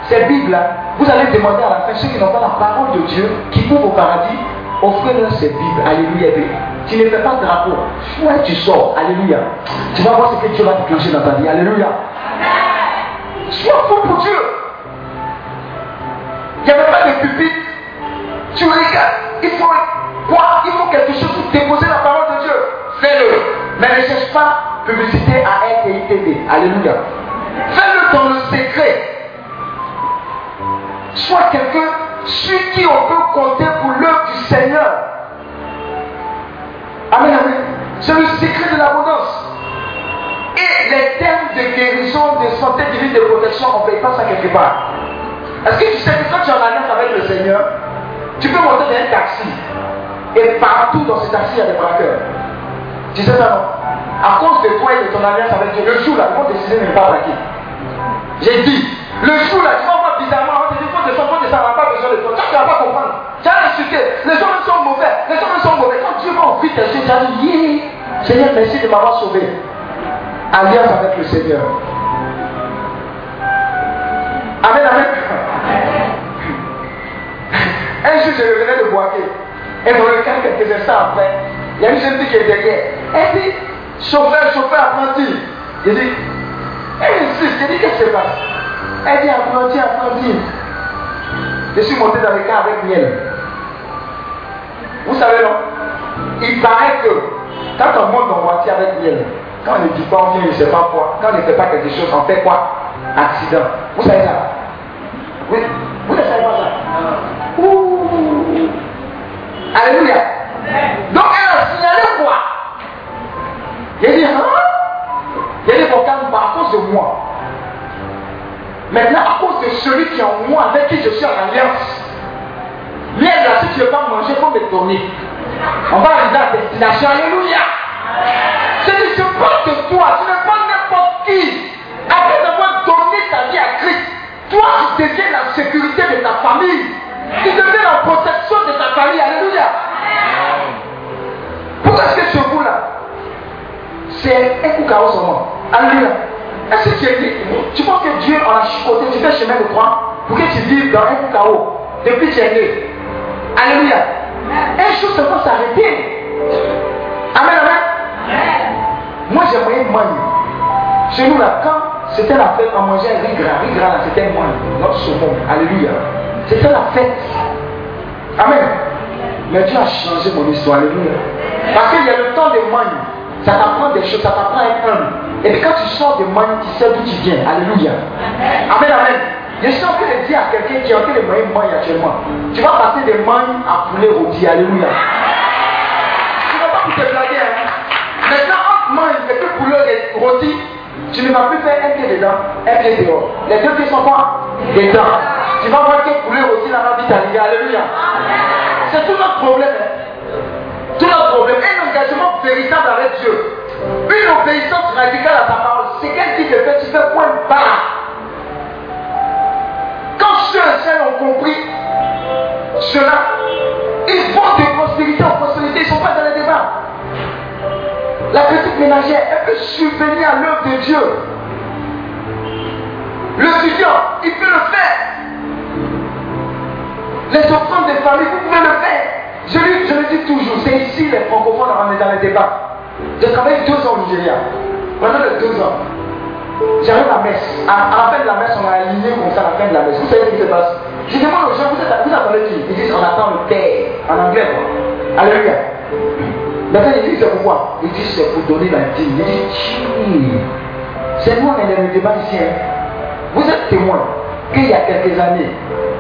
Speaker 1: Ces Bibles-là, vous allez demander à la fin, ceux qui n'ont pas la parole de Dieu, qui trouvent au paradis, offrez-leur ces Bibles. Alléluia. Tu ne fais pas de drapeau. Soit tu sors. Alléluia. Tu vas voir ce que Dieu va déclencher dans ta vie. Alléluia. Sois fou pour Dieu. Il n'y avait pas de pupitre. Tu regardes. Il faut quoi? Il faut quelque chose pour déposer la parole de Dieu. Fais-le. Mais ne cherche pas publicité à RTI TV. Alléluia. Fais-le dans le secret. Sois quelqu'un sur qui on peut compter pour l'œuvre du Seigneur. Amen, amen. C'est le secret de l'abondance. Et les termes de guérison, de santé divine, de protection, on ne paye pas ça quelque part. Est-ce que tu sais que quand tu en alliance avec le Seigneur, tu peux monter dans un taxi et partout dans ce taxi, il y a des braqueurs. Tu sais ça non À cause de toi et de ton alliance avec Dieu, le jour là, ils vont décider de ne pas braquer. J'ai dit, le jour là, tu vas voir bizarrement, on te dit, faut descendre, faut descendre, on n'a pas besoin de toi. Tu ne vas pas comprendre. Tu as insulté. Les hommes sont mauvais. Les hommes sont mauvais. Quand Dieu va ouvrir tes yeux, tu as dit, yeah, Seigneur, merci de m'avoir sauvé. Alliance avec le Seigneur. Amen, amen. Un jour, je revenais de Boaké. Et dans le cas, quelques instants après, il y a une jeune fille qui est derrière. Elle dit, chauffeur, chauffeur, apprenti. Je dis, elle insiste. Je dis, qu'est-ce qui se passe? Elle dit, apprenti, apprenti. Je suis monté dans le cas avec miel. Vous savez, non? Il paraît que quand on monte dans voiture avec miel, quand on ne dit pas, on vient, ne sait pas quoi. Quand on ne fait pas quelque chose, on fait quoi? Accident. Vous savez ça? Oui. Vous ne savez pas ça? Ouh. Alléluia. Il dit, hein Il dit, calme à cause de moi. Maintenant, à cause de celui qui est en moi, avec qui je suis en alliance, Viens là, si tu ne veux pas manger, il faut me donner. On va arriver à destination. Alléluia. C'est que je parle de toi, tu ne pas n'importe qui. Après avoir donné ta vie à Christ, toi tu deviens la sécurité de ta famille. Tu deviens la protection de ta famille. Alléluia. Pourquoi est-ce que là, c'est un coup carreau seulement Alléluia. Est-ce que tu es dit, tu penses que Dieu en a chicoté, tu fais chemin de croix pour que tu vives dans un coup carreau depuis que tu es né? Alléluia. Un jour, ça va s'arrêter. Amen, amen. Moi, j'aimerais manger. Chez nous, là, quand c'était la fête, on mangeait un riz gras. Riz gras, c'était moi, notre saumon. Alléluia. C'était la fête. Amen. Mais Dieu a changé mon histoire. Alléluia. Parce qu'il y a le temps de manger. Ça t'apprend des choses, ça t'apprend à être humble. Et puis quand tu sors de manger, tu sais d'où tu viens. Alléluia. Amen, amen. Je suis en train de dire à quelqu'un qui est en train de manger maille actuellement, tu vas passer de mailles à poulet rôti. Alléluia. Tu ne vas pas te blaguer. Hein? Maintenant, entre maille et puis poulet rôti, tu ne vas plus faire un pied dedans, un pied dehors. Les deux pieds sont quoi Dedans. Tu vas voir que poulet rôti là va vite arriver. Alléluia. C'est tout notre problème. Hein? Tout notre problème. Un engagement véritable avec Dieu. Une obéissance radicale à sa parole. C'est qu'elle dit de faire, tu fais point pas. Quand ceux et celles ont compris cela, ils vont de prospérité en prospérité, ils ne sont pas dans les débats. La petite ménagère, elle peut subvenir à l'œuvre de Dieu. L'étudiant, il peut le faire. Les enfants des familles, vous pouvez le faire. Je, le dis toujours, c'est ici les francophones, on est dans les débats. J'ai travaillé deux ans au Nigeria. Pendant les deux ans, J'arrive à la messe. À, la fin de la messe, on a aligné comme ça à la fin de la messe. Vous savez ce qui se passe? Je demande aux gens, vous, êtes, vous attendez Ils disent, on attend le Père. En anglais, quoi. Alléluia. Maintenant, ils disent, c'est pourquoi? Ils disent, c'est pour donner la dîme. Ils disent, c'est nous, on est dans le débat ici. Hein. Vous êtes témoin qu'il y a quelques années,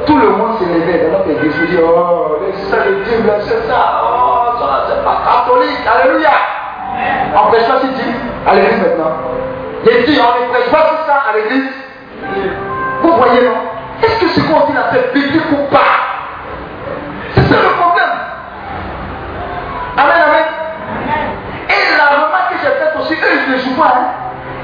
Speaker 1: tout le monde se levait dans notre église. Dit, oh, c'est ça le dîme, c'est ça. Oh, ça, c'est pas catholique. Alléluia. On prêche pas si dîme à l'église maintenant. Il dit, on ne prêche pas tout ça à l'église. Vous voyez, non? Est-ce que ce qu'on dit là, c'est biblique ou pas? C'est ça le problème. Amen, amen. Et la remarque que j'ai faite aussi, eux, ils ne jouent pas. Hein?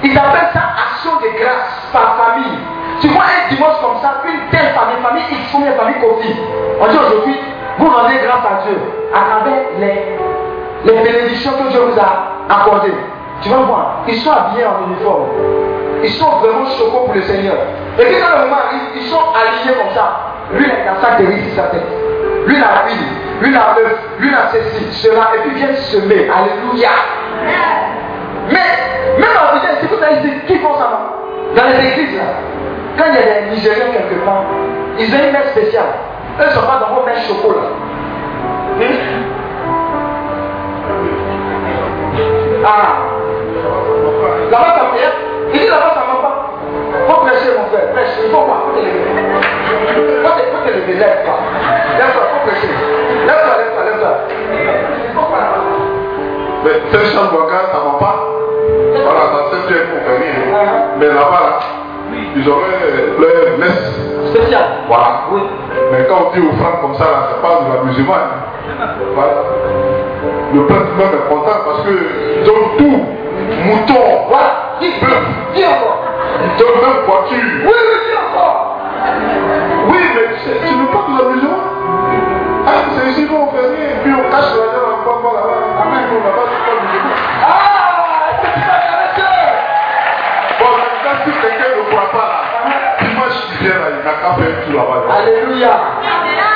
Speaker 1: Ils appellent ça action de grâce par famille. Tu vois un dimanche comme ça, une telle famille, famille X, combien famille Kofi On dit aujourd'hui, vous rendez grâce à Dieu à travers les, les bénédictions que Dieu vous a accordées. Tu vas voir, ils sont habillés en uniforme. Ils sont vraiment choquants pour le Seigneur. Et puis quand le moment arrive, ils sont alignés comme ça. Lui, il a de riz sur sa tête. Lui, il a. Lui, il a œuf. Lui, il a ceci, cela. Et puis, vient semer. Alléluia. Mais, même en Afrique, c'est vous avez dit, qui font ça Dans les églises, là, quand il y a des Nigériens quelque part, ils ont une messe spéciale. Eux ne sont pas dans vos mèches chocolat. Hmm? Ah. Là-bas, ça prière. Il dit là-bas, ça ne va pas. Faut prêcher, mon frère. Prêche. Il faut quoi Faut te lever. Faut te, faut te lever. Lève-toi. Faut prêcher. Lève-toi, lève-toi, lève-toi.
Speaker 3: Mais cette chambre ça ne va pas. Voilà, ça c'est bien pour venir. Mais là-bas, là, ils auraient leur messe.
Speaker 1: Spécial.
Speaker 3: Voilà.
Speaker 1: Oui.
Speaker 3: Mais quand on dit aux femmes comme ça, là, c'est pas de la musulmane. Voilà. Le peuple même est content parce qu'ils ont tout. Mouton,
Speaker 1: Voilà. Dis, dis encore.
Speaker 3: ils ont même voiture.
Speaker 1: Oui, oui, dis encore.
Speaker 3: Oui, mais tu veux pas de la maison Ah, c'est ici qu'on fait rien, et puis on cache l'argent dans le là-bas. Amen, nous, là-bas, c'est pas musulman.
Speaker 1: Ah, c'est va t'arrêter
Speaker 3: Bon, maintenant, il n'a qu'à faire tout là-bas. là.
Speaker 1: Alléluia.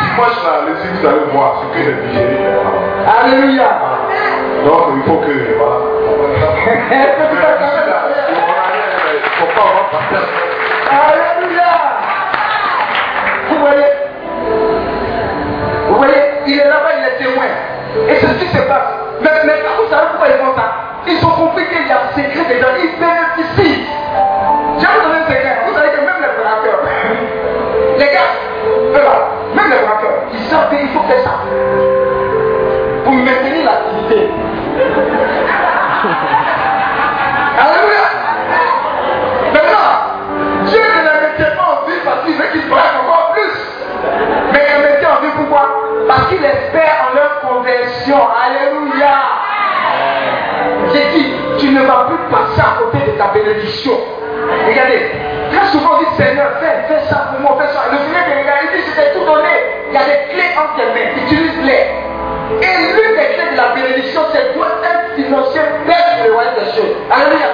Speaker 3: Dimanche là, les filles, vous allez voir ce que les Nigériens font.
Speaker 1: Alléluia.
Speaker 3: Donc, il faut que, voilà. Il faut pas avoir.
Speaker 1: Alléluia. Vous voyez Vous voyez Il est là-bas, il est témoin. Et c'est ce qui se passe. Mais maintenant, vous savez pourquoi ils font ça Ils ont compris qu'il y a un secret dedans. Ils bénéficient. Faut faire ça. Pour maintenir l'activité. Alléluia. Maintenant, Dieu ne les mettait pas en vie parce qu'il veut qu'ils braquent encore plus. Mais il les mettait en vie pourquoi Parce qu'il espère en leur conversion. Alléluia. J'ai dit, tu ne vas plus passer à côté de ta bénédiction. Regardez, très souvent on dit Seigneur, fais, fais ça pour moi, fais ça. Le entre tes utilise-les. Et l'une des clés de la bénédiction, c'est toi être financier sur le royaume des cieux. Alléluia.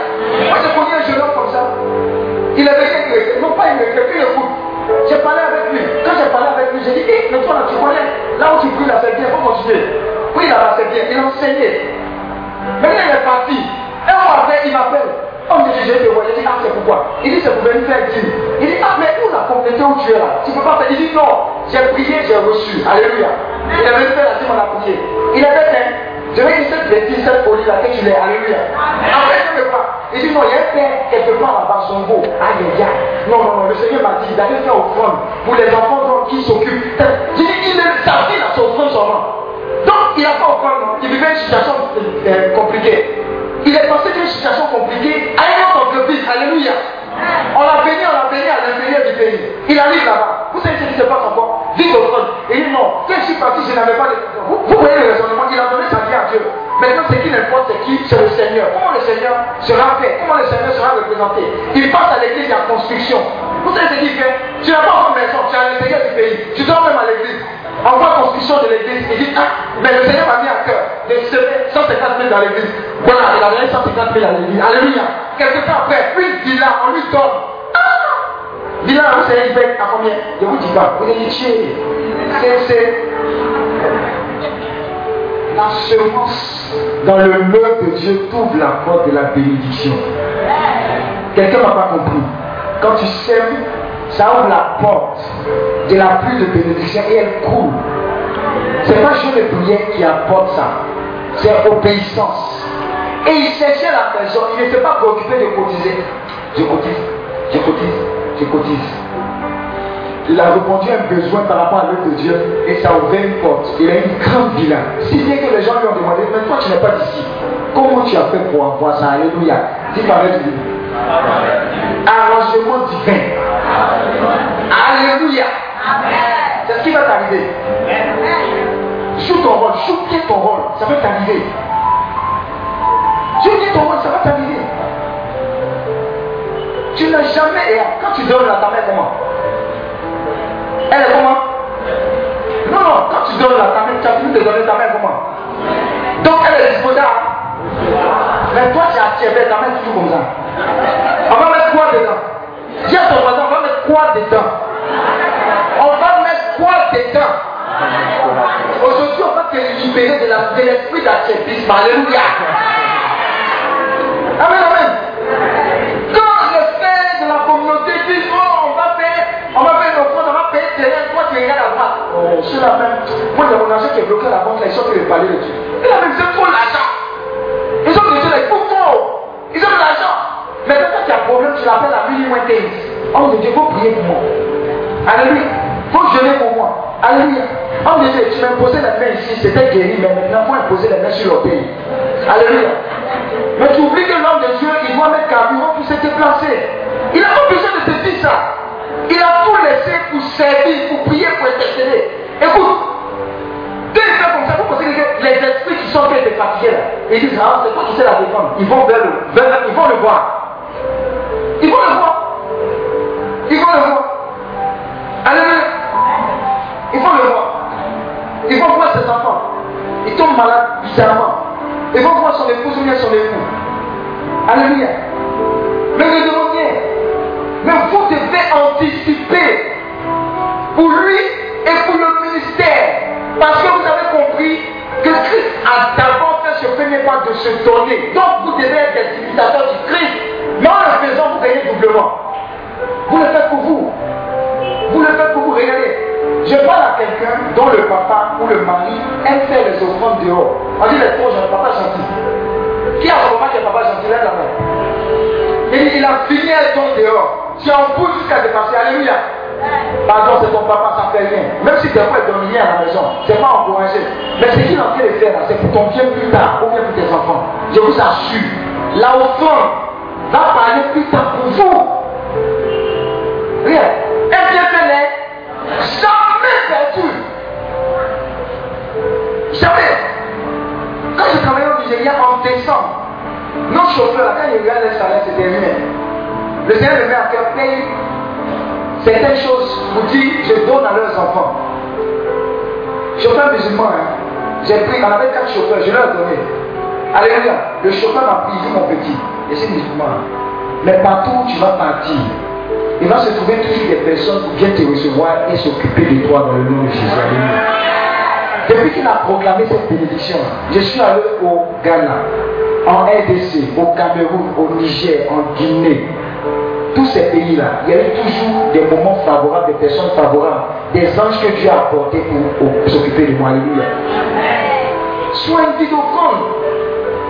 Speaker 1: Moi, j'ai connu un jeune homme comme ça. Il avait qui non pas il me fait, il écoute. J'ai parlé avec lui. Quand j'ai parlé avec lui, j'ai dit, hé, mais toi là, tu connais, là où tu pries là, c'est bien, il faut continuer. Oui, là-bas, c'est bien. Il a enseigné. Maintenant, il est parti. Un mois après, il m'appelle. Oh, mais j'ai été voir. J'ai dit, ah, c'est pourquoi? Il dit, c'est pour venir faire dîme. Il dit, ah, mais où la complété où tu es là? Tu peux pas faire. Il dit, non, j'ai prié, j'ai reçu. Alléluia. Il est venu faire la dîme, on a prié. Il avait fait, je vais dire cette bêtise, cette folie là, que tu l'es. Alléluia. Après, je me vois. Il dit, non, il y a un père quelque part là-bas, son beau. Aïe, aïe, aïe. Non, non, non, le Seigneur m'a dit d'aller faire offrande pour les enfants donc, qui s'occupent. J'ai dit, il est vie là, c'est offrande seulement. Donc, il n'a pas offrande, il vivait une situation euh, compliquée. Il est passé d'une situation compliquée à une autre entreprise. Alléluia. On l'a on l'a béni à l'intérieur du pays. Il arrive là-bas. Vous savez ce qui se passe encore? Vite offrande. Il dit non, quand je suis parti, je n'avais pas de. Vous, voyez le raisonnement, il a donné sa vie à Dieu. Maintenant, ce qui importe, c'est qui? C'est le Seigneur. Comment le Seigneur sera fait? Comment le Seigneur sera représenté? Il passe à l'église en construction. Vous savez ce qu'il fait? Tu n'as pas encore maison, tu es à l'intérieur du pays. Tu dors même à l'église. En voit construction de l'église, il dit Ah, mais le Seigneur m'a mis à cœur de semer 150 000 dans l'église. Voilà, il a donné 150 000 à l'église. Alléluia. Quelque temps après, une villa, on lui donne. Villa, vous savez, il paye à combien Je vous dis pas. Vous allez chier. C'est. La semence dans le nom de Dieu t'ouvre la porte de la bénédiction. Quelqu'un n'a pas compris. Quand tu sèmes, ça ouvre la porte de la pluie de bénédiction et elle coule. C'est pas juste de prière qui apporte ça. C'est obéissance. Et il cherchait la personne, il ne s'est pas préoccupé de cotiser. Je cotise, je cotise, je cotise. Il a répondu à un besoin par rapport à l'œuvre de Dieu et ça a ouvert une porte. Il a une grande villa. Si bien que les gens lui ont demandé, mais toi tu n'es pas d'ici. Comment tu as fait pour avoir ça? Alléluia. Dis avec lui. Arrangement divin. Alléluia. C'est ce qui va t'arriver. Joue ton rôle, joue bien ton rôle, ça va t'arriver. Joue bien ton rôle, ça va t'arriver. Tu n'as jamais, et quand tu donnes la ta mère comment? Elle est comment? Non, non, quand tu donnes la ta main, tu as fini de donner ta main comment? Donc elle est disposée. Mais toi, tu as tiré ta main toujours comme ça. On va mettre quoi dedans? Dis à ton voisin, on va mettre quoi dedans? On va mettre quoi dedans? Aujourd'hui, on va te libérer de l'esprit d'attiétisme. Alléluia. Amen, amen. Quand le frère de la communauté dit, oh, on va faire, on va faire une offrande, on va payer terrain, toi tu regardes à droite. Même, moi j'ai mon argent qui est bloqué à la banque, là, ils sont plus le palais de Dieu. Là même, c'est trop l'argent. Ils ont besoin de pour Ils ont de l'argent. Mais quand tu as un problème, tu l'appelles à minuit moins 15. Oh, Dieu, il faut prier pour moi. Alléluia. Il faut jeûner pour moi. Alléluia. Oh Dieu, tu m'as imposé la main ici, c'était guéri, mais maintenant, il faut imposer la main sur le pays. Alléluia. Mais tu oublies que l'homme de Dieu, il doit mettre carburant pour se déplacer. Il n'a pas besoin de te dire ça. Il a tout laissé pour servir, pour prier, pour intercéder. Écoute, dès il fait comme ça, vous pensez que les esprits qui sont bien fatigués là, ils disent, ah, c'est toi qui sais la défendre. Ils vont vers le, vers, ils vont le voir. Ils vont le voir. Ils vont le voir. Alléluia. Ils vont le voir. Ils vont voir ses enfants. Ils tombent malades bizarrement. Ils vont voir son épouse ou bien son époux. Alléluia. Mais ne demandez Mais vous devez anticiper pour lui et pour le Parce que vous avez compris que Christ a d'abord fait ce premier pas de se donner. Donc vous devez être des imitateurs du Christ. Mais en le faisant, vous gagnez doublement. Vous le faites pour vous. Vous le faites pour vous. Regardez. Je parle à quelqu'un dont le papa ou le mari aime faire les offrandes dehors. On dit les pauvres, le papa gentil. Qui a vraiment que le papa gentil? Là la main il a fini un ton dehors. Tu en pousse jusqu'à dépasser. Alléluia. Pardon, c'est ton papa, ça fait rien. Même si des fois donne rien à la maison, c'est pas encouragé. Mais ce qu'il est en train de faire là, c'est pour ton bien plus tard, ou bien pour tes enfants. Je vous assure, la offrande va parler plus tard pour vous. Rien. Un bien fait Jamais perdu. Jamais. Quand je travaillais au Nigeria en décembre, nos chauffeurs, quand ils regardent les salaires, c'était rien. Le Seigneur me met à cœur, paye certaines choses pour dire je donne à leurs enfants. Chauffeur musulman, hein, j'ai pris, on avait quatre chauffeurs, je leur ai donné. Alléluia. Le chauffeur m'a pris, mon petit, et c'est musulman. Mais partout où tu vas partir, il va se trouver toujours des personnes pour bien te recevoir et s'occuper de toi dans le nom de Jésus. Depuis qu'il a proclamé cette bénédiction, je suis allé au Ghana, en RDC, au Cameroun, au Niger, en Guinée. Tous ces pays-là, il y a eu toujours des moments favorables, des personnes favorables, des anges que Dieu a apportés pour, s'occuper de moi. Alléluia. Sois une vidéophone.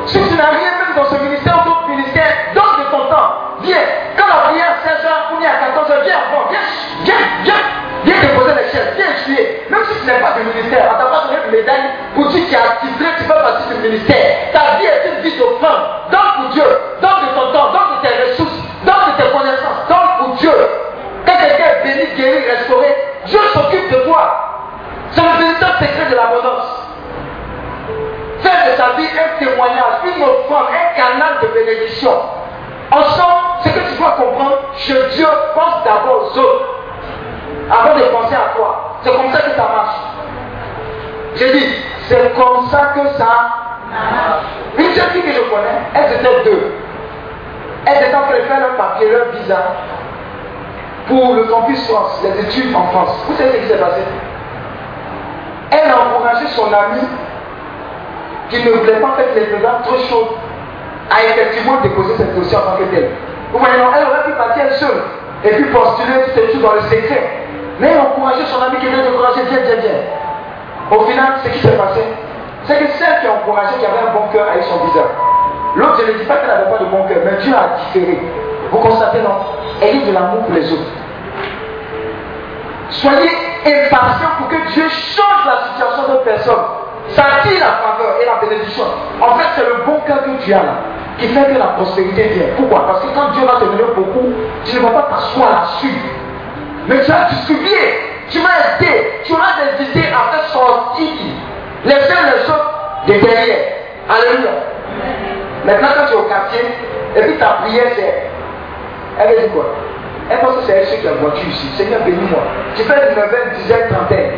Speaker 1: Si tu n'as rien même dans ce ministère ou d'autres ministères, donne de ton temps. Viens. Quand la prière à 16h ou bien à 14h, viens avant. Viens, viens, viens. Viens déposer les chaises. Viens étudier. Même si tu n'es pas du ministère, on t'a pas donné une médaille pour dire que tu as titré, tu fais partie du ministère. Ta vie est une vie d'offrande. Donne pour Dieu. Donne de ton temps. Restauré, Dieu s'occupe de toi. C'est le véritable secret de l'abondance. Faire de sa vie un témoignage, une offrande, un canal de bénédiction. Ensemble, ce que tu dois comprendre, je Dieu pense d'abord aux autres avant de penser à toi. C'est comme ça que ça marche. J'ai dit, c'est comme ça que ça marche. Une seule fille que je connais, elles étaient deux. Elles étaient en train de faire leur papier, leur visa pour le campus France, les études en France. Vous savez ce qui s'est passé? Elle a encouragé son ami qui ne voulait pas faire les programmes trop chauds a effectivement déposé cette dossier en tant que tel. Vous voyez, elle aurait pu partir seule et puis postuler tout tout dans le secret. Mais elle a encouragé son ami qui était encouragé, viens, viens, viens. Au final, ce qui s'est passé, c'est que celle qui a encouragé, qui avait un bon cœur, a eu son visa. L'autre, je ne dis pas qu'elle n'avait pas de bon cœur, mais Dieu a différé. Vous constatez, non Elle est de l'amour pour les autres. Soyez impatients pour que Dieu change la situation de personne. Ça dit la faveur et la bénédiction. En fait, c'est le bon cœur que tu as là qui fait que la prospérité vient. Pourquoi? Parce que quand Dieu va te donner beaucoup, tu ne vas pas t'asseoir là-dessus. Mais tu vas distribuer, tu vas aider, tu auras des à faire sortir les uns les autres de derrière. Alléluia. Maintenant, quand tu es au quartier, et puis ta prière, c'est. Dire quoi? Elle pense que c'est elle qui a voiture ici. Seigneur, bénis-moi. Tu fais une neuvaine, dizaine, trentaine.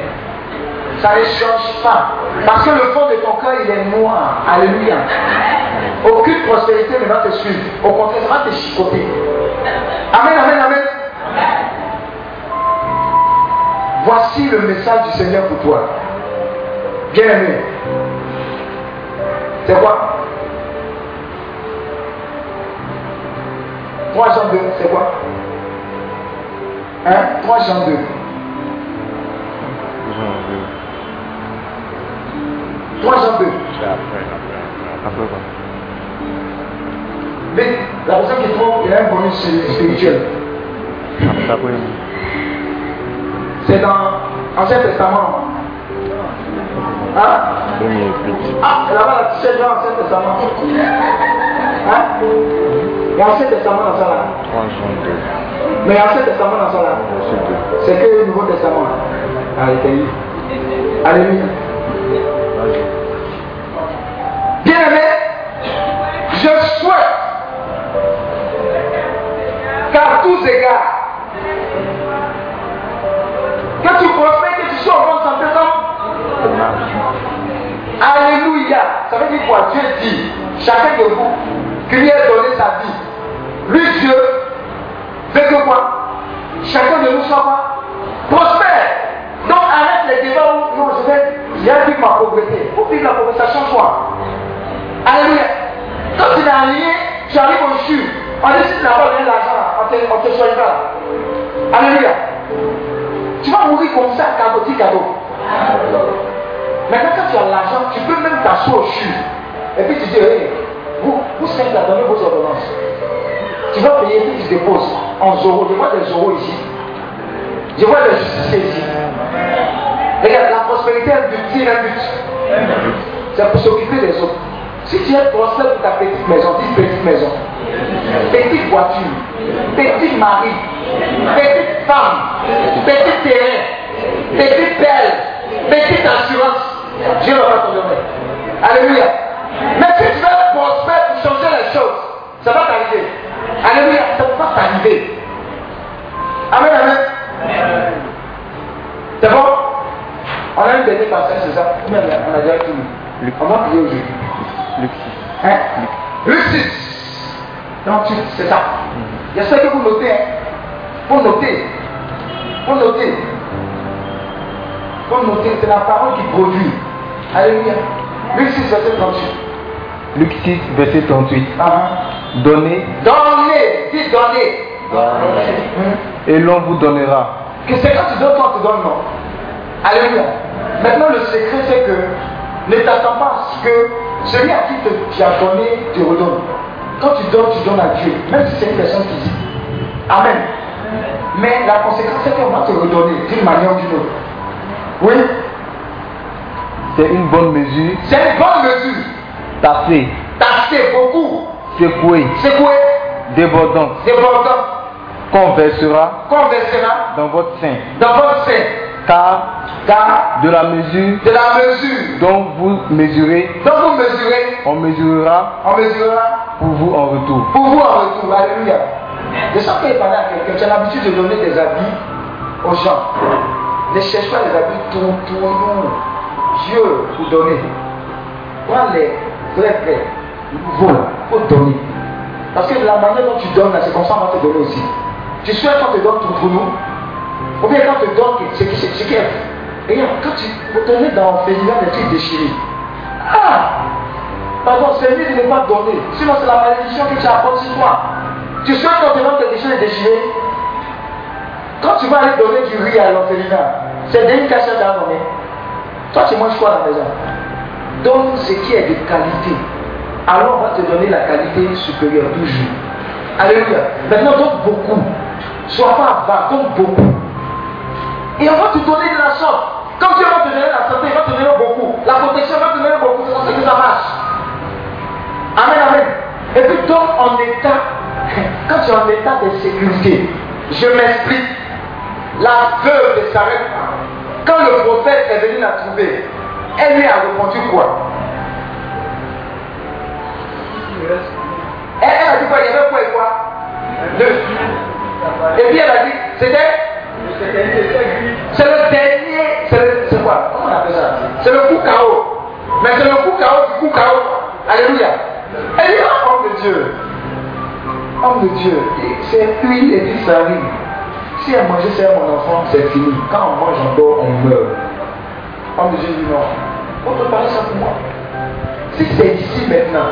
Speaker 1: Ça ne change pas. Parce que le fond de ton cœur, il est noir. Alléluia. Aucune prospérité ne va te suivre. Au contraire, ça va te chicoter. Amen, amen, amen. Voici le message du Seigneur pour toi. Bien aimé. C'est quoi? 3 Jean 2, c'est quoi? Hein? 3 Jean 2.
Speaker 2: Jean
Speaker 1: 3 Jean 2.
Speaker 2: 2. Après quoi?
Speaker 1: Mais la personne qui trouve, il y a un bonus spirituel.
Speaker 2: Après, après.
Speaker 1: C'est dans l'Ancien Testament. Hein? Ah, là-bas, la t-shirt dans l'Ancien Testament. Hein? l'Ancien Testament dans ça là.
Speaker 2: 3 Jean 2.
Speaker 1: Mais a l'Ancien Testament dans ça là.
Speaker 2: Verset 2.
Speaker 1: C'est que le Nouveau Testament. Arrêtez. Alléluia.
Speaker 2: Vas-y.
Speaker 1: Bien aimé, je souhaite qu'à tous égards, que tu prospères, que tu sois en bonne santé comme Alléluia. Ça veut dire quoi? Dieu dit, chacun de vous qui lui a donné sa vie. Lui, Dieu, veut que quoi Chacun de nous soit Prospère. Donc arrête les débats où non, je vais, j'ai vu ma pauvreté. Pour vivre la pauvreté, ça change quoi? Alléluia. Quand tu n'as rien, tu arrives au chute. On dit si tu n'as pas donné l'argent, on te, choisira. Alléluia. Tu vas mourir comme ça, cadeau, petit cadeau. Maintenant, quand tu as l'argent, tu peux même t'asseoir au chute. Et puis tu dis, hey, vous, vous cinq, là, donnez vos ordonnances. Tu vas payer, puis tu déposes en euros. Je vois des euros ici. Je vois des ici. Regarde, la prospérité un but, un but. C'est pour s'occuper des autres. Si tu es prospère pour ta petite maison, petite maison, petite voiture, petit mari, petite femme, petit terrain, petite belle, petite assurance, Dieu va te donner. Alléluia. Mais si tu veux prospère pour changer les choses, ça va t'arriver. Alléluia, ça va t'arriver. Amen, amen. C'est bon? On a un dernier passage, c'est ça on a déjà.
Speaker 2: Luc.
Speaker 1: On va prier aujourd'hui.
Speaker 2: Luc
Speaker 1: Hein? Luc 6. 38, c'est ça. Il y a ça que vous notez. Hein. Faut noter. Faut noter. Faut noter. C'est la parole qui produit. Alléluia. Luc 6, verset 38.
Speaker 2: Luc 6, verset 38.
Speaker 1: Ah,
Speaker 2: Donnez
Speaker 1: Donnez. Dis donnez.
Speaker 2: Et l'on vous donnera.
Speaker 1: Que c'est quand tu donnes, toi, tu donnes, non. Alléluia. Maintenant, le secret, c'est que ne t'attends pas à ce que celui à qui te- tu as donné te redonne. Quand tu donnes, tu donnes à Dieu, même si c'est une personne physique. Amen. Mais la conséquence, c'est qu'on va te redonner d'une manière ou d'une autre. Oui,
Speaker 2: C'est une bonne mesure,
Speaker 1: c'est une bonne mesure.
Speaker 2: tassée,
Speaker 1: Taxer beaucoup,
Speaker 2: secouée,
Speaker 1: secouer,
Speaker 2: débordante,
Speaker 1: débordant,
Speaker 2: qu'on versera
Speaker 1: qu'on versera
Speaker 2: dans votre sein.
Speaker 1: dans votre sein.
Speaker 2: Car
Speaker 1: Car
Speaker 2: de la mesure
Speaker 1: de la mesure
Speaker 2: dont vous mesurez,
Speaker 1: dont vous mesurez,
Speaker 2: on mesurera
Speaker 1: on mesurera
Speaker 2: pour vous en retour.
Speaker 1: pour vous en retour. Alléluia. Fois qu'il parle à quelqu'un, tu as l'habitude de donner des habits aux gens. Ne cherche pas les habits tout, tout, nous. Dieu vous donner. Prends les vrais nouveaux, il faut donner. Parce que la manière dont tu donnes, c'est comme ça qu'on va te donner aussi. Tu souhaites qu'on te donne pour nous, ou bien quand te donne ce qui est. Regarde, quand tu vous donnez dans Félicia des trucs déchirés. Ah Pardon, c'est mieux de ne pas donner. Sinon, c'est la malédiction que tu apportes sur toi. Tu souhaites qu'on te donne quelque chose de déchiré. Quand tu vas aller donner du riz à l'orphelinat, c'est à donner. Toi, tu manges quoi à la maison? Donne ce qui est de qualité. Alors, on va te donner la qualité supérieure toujours. Alléluia. Maintenant, donne beaucoup. Sois pas avare, donne beaucoup. Et on va te donner de la sorte. Comme Dieu va te donner la santé, il va te donner beaucoup. La protection va te donner beaucoup. C'est ça que ça marche. Amen, amen. Et puis donne en état, quand tu es en état de sécurité, je m'explique. La veuve de Sarepta, quand le prophète est venu la trouver, elle lui a répondu quoi? Elle, a dit quoi? Il y avait quoi et quoi? Deux. Et puis elle a dit, c'était? C'est le dernier, c'est le- c'est quoi? Comment on appelle ça Mais c'est le coup chaos du coup chaos. Alléluia. Elle dit, ah, homme de Dieu. Homme de Dieu. C'est huile et puis ça arrive. Si elle mangeait, c'est mon enfant, c'est fini. Quand on mange encore, on meurt. Homme de Dieu dit non. On peut parler ça pour moi. Si c'est ici maintenant,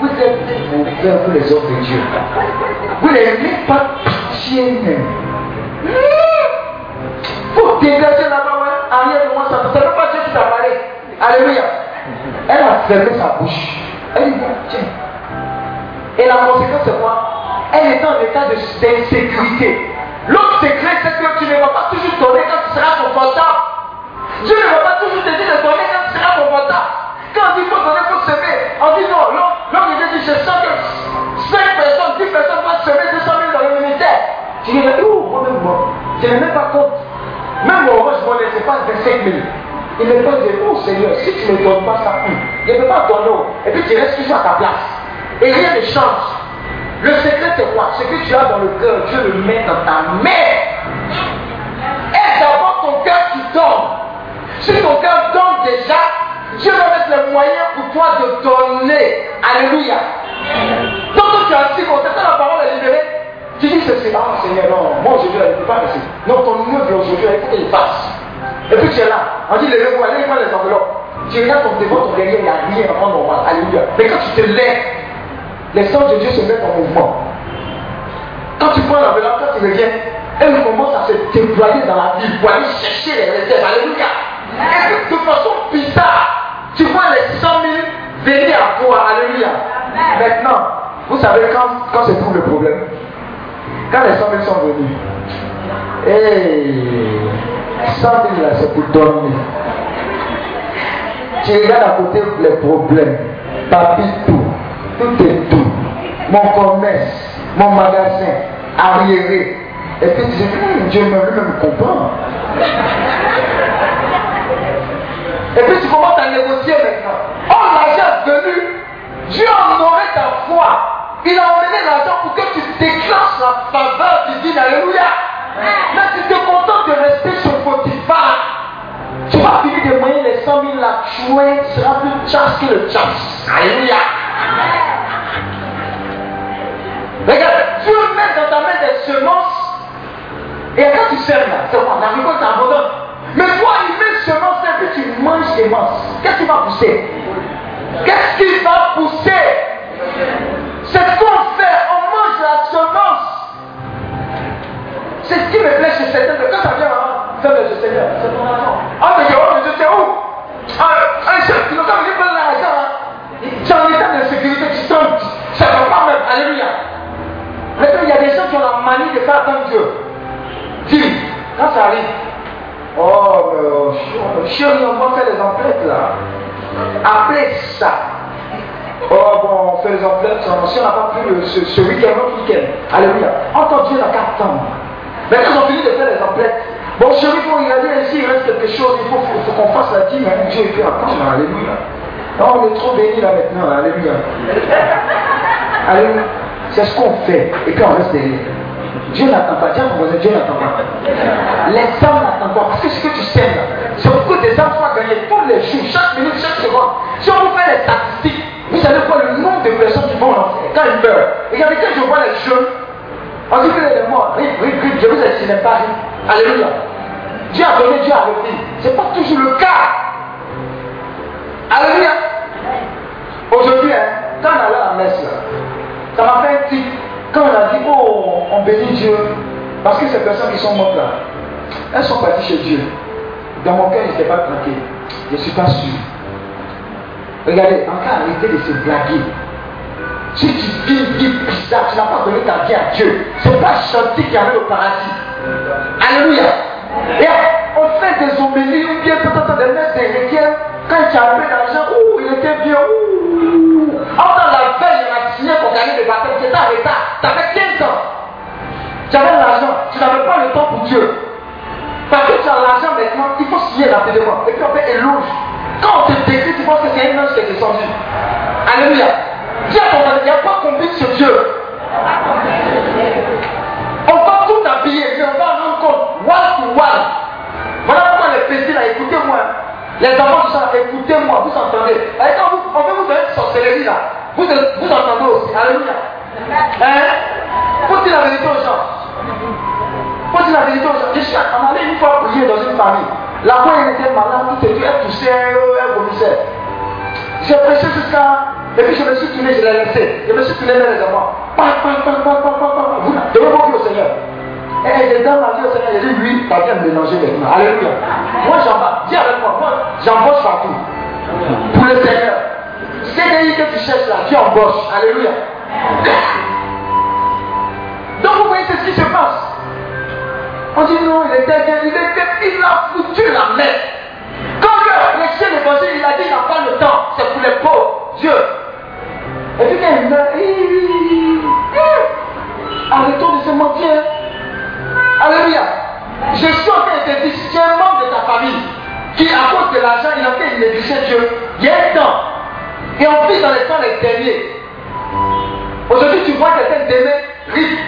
Speaker 1: vous êtes frères, vous les hommes de Dieu. Vous n'avez pas pitié même. Faut dégager là-bas. Arrière de moi, ça ne pas Dieu qui t'a. Alléluia. Elle a fermé sa bouche. Elle dit, tiens. Et la conséquence, c'est quoi? Elle est en état d'insécurité. L'autre secret, c'est que tu ne vas pas toujours donner quand tu seras confortable. Dieu ne va pas toujours te dire de donner quand tu seras confortable. Quand on dit faut donner, faut semer. On dit non, l'homme il dit je sens que 5 personnes, 10 personnes vont semer 200 000 dans le ministère. Tu dis, où moi-même, moi, je n'ai même pas compte. Même mon orange monnaie, c'est pas 25 000. Il me pas dire, oh Seigneur, si tu ne donnes pas ça, je ne peux pas donner. Et puis tu restes toujours à ta place. Et rien ne change. Le secret, c'est quoi? Ce que tu as dans le cœur, Dieu le met dans ta main. Et d'abord ton cœur qui donne. Si ton cœur donne déjà, Dieu va mettre les moyens pour toi de donner. Alléluia. Donc tu as assis, quand la parole est libérée, tu dis c'est ah Seigneur, non, moi aujourd'hui, je ne peux pas passer. Non, ton neveu aujourd'hui, il faut qu'il fasse. Et puis tu es là, on dit levez-vous, allez prendre les enveloppes. Tu regardes ton devant, ton derrière, il n'y a rien en normal. Alléluia. Mais quand tu te lèves, les sons de Dieu se mettent en mouvement. Quand tu prends l'enveloppe, quand tu reviens, elle commence à se déployer dans la ville pour aller chercher les réserves. Alléluia. Et de façon bizarre, tu vois les 100 000 venir à toi. Alléluia. Maintenant, vous savez quand, quand se trouve le problème? Quand les 100 000 sont venus, et 100 000 là, c'est pour dormir. Tu regardes à côté les problèmes, papier tout, tout est tout. Mon commerce, mon magasin, arriéré. Et puis tu dis, hum, Dieu me, me comprend. Et puis tu commences à négocier maintenant. Oh, l'argent est venu. Dieu a honoré ta foi. Il a emmené l'argent pour que tu déclenches la faveur divine. Alléluia. Mais tu te contentes de rester sur Potiphar. Tu vas finir de moyen les 100 000 là. Tu seras plus chasse que le chasse. Alléluia. Regarde, Dieu met dans ta main des semences. Et quand tu sèmes là, c'est quoi La récolte abondante. Mais toi, il met semence et puis tu manges tes manches. Qu'est-ce qui va pousser? Qu'est-ce qui va pousser? C'est ce qu'on fait. On mange la semence. C'est ce qui me plaît chez certains. Mais quand ça vient de ce Seigneur, c'est ton argent. Ah, mais oh, je sais où? Ah, Un chef qui nous a mis. Hein. Tu es en état d'insécurité, tu tombes. Ça ne va pas même. Alléluia. Maintenant, il y a des gens qui ont la manie de faire attendre Dieu. Dis, quand ça arrive, oh, mais chérie, on va faire les emplettes là. Après ça, oh bon, on fait les emplettes, si on n'a pas pris le, ce, week-end, l'autre week-end. Alléluia. Entends Dieu n'a qu'à attendre. Maintenant, ils ont fini de faire les emplettes. Bon, chérie, il faut regarder ici, il reste quelque chose, il faut, qu'on fasse la dîme, hein. Dieu, et puis attends, alléluia. Non, on est trop bénis là maintenant, alléluia. Alléluia. C'est ce qu'on fait. Et puis on reste derrière. Dieu n'attend pas. Ton voisin, Dieu n'attend pas. Les âmes n'attendent pas. Parce que ce que tu sèmes, c'est beaucoup des âmes soient gagnées tous les jours, chaque minute, chaque seconde. Si on vous fait les statistiques, vous savez quoi le nombre de personnes qui vont l'enfer quand ils meurent. Regardez, quand je vois les jeunes, on dit que les morts, oui, oui, oui, je vous ai dit, n'est pas rien. Alléluia. Dieu a donné, Dieu a repris. Ce n'est pas toujours le cas. Alléluia. Aujourd'hui, hein, quand on allait à la messe, ça m'a fait un tic. Quand on a dit, oh, on bénit Dieu, parce que ces personnes qui sont mortes là, elles sont parties chez Dieu. Dans mon cœur, je n'étais pas tranquille. Je ne suis pas sûr. Regardez, en cas arrêtez de se blaguer. Si tu vis une bizarre, tu n'as pas donné ta vie à Dieu. Ce n'est pas chanter qui amène au paradis. Alléluia. Et on fait des homélies ou bien peut-être des messes des chrétiens. Quand tu as pris l'argent, ouh, il était bien, ouh. La veille, on signé pour gagner le baptême. C'était en retard. Tu avais 15 ans. Tu avais l'argent. Tu n'avais pas le temps pour Dieu. Parce que tu as l'argent maintenant, il faut signer rapidement. Et puis on fait éloge. Quand on te décrit, tu penses que c'est un ange qui est descendu. Alléluia. Dis à ton il n'y a pas compris sur Dieu. Les enfants écoutez-moi. Vous entendez. Et quand vous, on veut vous donner une sorcellerie là, vous, vous entendez aussi. Alléluia. Hein? Faut dire la vérité aux gens. Faut dire la vérité aux gens. Je suis allé une fois prier dans une famille. La elle était malade, tout était, elle toussait, elle vomissait. J'ai prêché jusqu'à. Et puis je me suis tourné, je l'ai laissé. Je me suis tourné vers les enfants. Vous devez vous au Seigneur. Et les dames m'ont dit au Seigneur, dit oui, t'as bien mélangé maintenant. Alléluia. Moi j'en dis avec moi, moi j'embauche partout. Pour le Seigneur. CDI que tu cherches là, tu embauches. Alléluia. Donc vous voyez, c'est ce qui se passe. On dit non, il était bien, il était, il a foutu la main. Quand Dieu a prêché l'évangile, il a dit il n'a pas le temps, c'est pour les pauvres. Dieu. Et puis quand il meurt, arrêtons de se mentir. Alléluia. Je suis en train de te dire, tu es un membre de ta famille, qui à cause de l'argent, il a fait négliger Dieu, il y a un temps. Et on vit dans les temps les derniers. Aujourd'hui, tu vois quelqu'un d'aimer riche.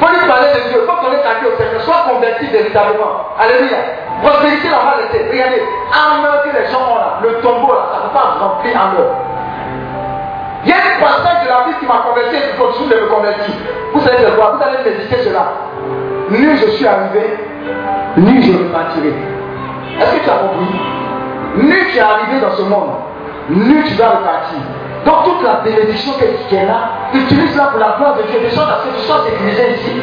Speaker 1: Faut lui parler de Dieu. Faut connaître ta vie au Seigneur. Sois converti véritablement. Alléluia. Prospérité là-bas, regardez. Armeur que les gens ont là, le tombeau là, ça ne peut pas remplir en eux. Il y a une passage de la vie qui m'a converti et qui continue de me convertir. Vous savez de quoi? Vous allez méditer cela. Ni je suis arrivé, ni je repartirai. Est-ce que tu as compris? Ni tu es arrivé dans ce monde, ni tu vas repartir. Donc toute la bénédiction qui est là, utilise-la pour la gloire de Dieu. Déjà parce que tu sois sécurisé ici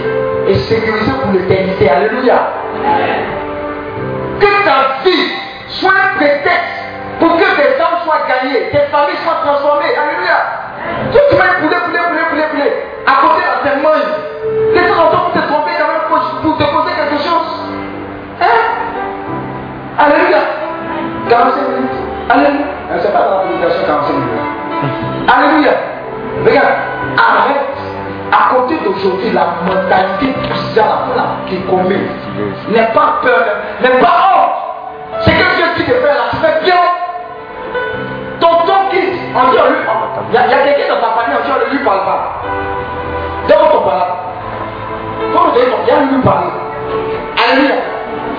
Speaker 1: et sécurisé pour l'éternité. Alléluia. Que ta vie soit un prétexte pour que tes âmes soient gagnées, tes familles soient transformées. Alléluia. Tu, tu vas pouler, pouler, pouler, pouler, pouler. À côté de tes mains. De temps en temps pour te tromper quand même pour te poser quelque chose. Hein? Alléluia. 45 minutes. Alléluia. C'est pas dans la prédication 45 minutes. Alléluia. Regarde, arrête. À côté d'aujourd'hui, la mentalité bizarre là, qui commet n'est pas peur, n'est pas honte. C'est que Dieu qui te fait là, on dit on lui Il y a, quelqu'un dans ta famille, on dit ne lui parle pas. D'abord ton parle. Quand on dit y a lui parler. Alléluia.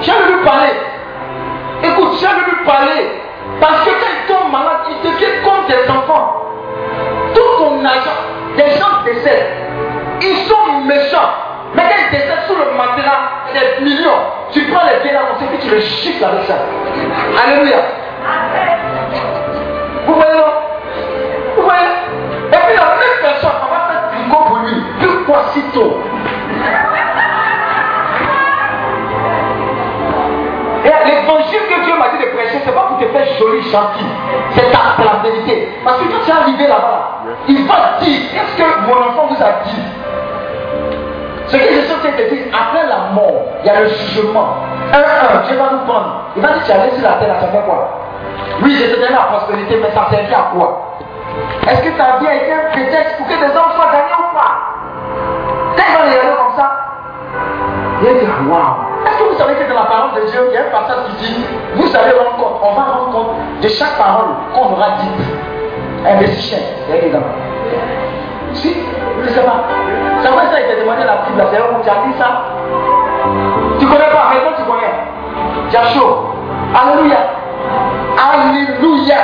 Speaker 1: J'ai lui parler. Écoute, j'ai lui parler. Parce que quand il tombe malade, il devient comme des enfants. Tout ton argent, des gens décèdent. Ils sont méchants. Mais quand ils décèdent sous le matelas, des millions, tu prends les pieds là, on sait que tu les chiffres avec ça. Alléluia. Vous voyez voyez Et puis la même personne, on va faire tricot pour lui. Pourquoi si tôt Et l'évangile que Dieu m'a dit de prêcher, c'est pas pour te faire joli, gentil. C'est ta, vérité. Parce que quand tu es arrivé là-bas, il va dire, qu'est-ce que mon enfant vous a dit? Ce que je suis te dire, après la mort, il y a le jugement. Un, un, Dieu va nous prendre. Il va dire, tu as laissé la terre, ça fait quoi? Oui, je te donne la prospérité, mais ça servait à quoi? Est-ce que ta vie a été un prétexte pour que des hommes soient gagnés ou pas Quand il va regarder comme ça, waouh est-ce que vous savez que dans la parole de Dieu, il y a un passage qui dit, vous savez rendre compte, on va rendre compte de chaque parole qu'on aura dite. Un y a des Si, je ne sais pas. C'est vrai ça, il t'a demandé la Bible, c'est où tu as dit ça Tu ne connais pas, maintenant tu connais. Tu as chaud. Alléluia. Alléluia.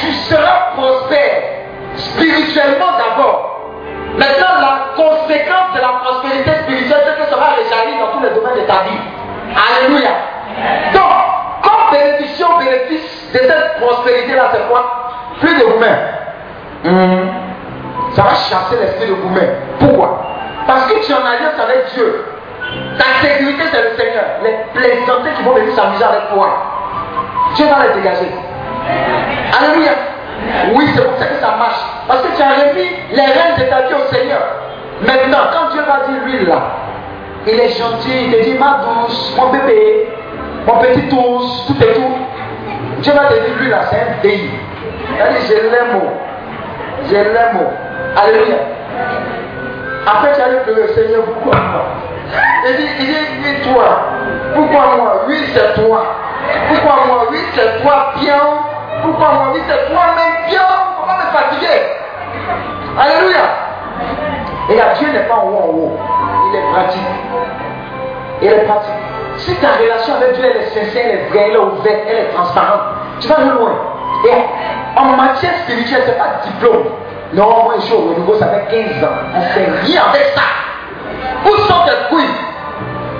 Speaker 1: Tu seras spirituellement d'abord. Maintenant, la conséquence de la prospérité spirituelle, c'est que ça va réjaillir dans tous les domaines de ta vie. Alléluia. Donc, comme bénédiction, bénéfice de cette prospérité-là, c'est quoi? Plus de vous-même. Hmm. Ça va chasser l'esprit de vous-même. Pourquoi? Parce que tu es en alliance avec Dieu. Ta sécurité, c'est le Seigneur. Les plaisanteries qui vont venir s'amuser avec toi. Dieu va les dégager. Alléluia. Oui, c'est pour ça que ça marche. Parce que tu as remis les rênes de ta vie au Seigneur. Maintenant, quand Dieu va dire lui là, il est gentil, il te dit ma douce, mon bébé, mon petit tous, tout et tout. Dieu va te dire lui là, c'est un pays. Il dit, je l'aime. Je l'aime. Alléluia. Après, tu que le Seigneur, pourquoi moi Il dit, il dit, toi. Pourquoi moi? Oui, c'est toi. Pourquoi moi? Oui, c'est toi, bien. Pourquoi moi Oui, c'est toi-même, bien. Comment me fatiguer Alléluia. Et là, Dieu n'est pas en haut, en haut. Il est pratique. Il est pratique. Si ta relation avec Dieu elle est sincère, elle est vraie, elle est ouverte, elle est transparente, Tu vas aller loin. Et en matière spirituelle, ce n'est pas diplôme. Non, moi, je suis au nouveau, ça fait 15 ans. On ne fait rien avec ça. Où sont tes couilles?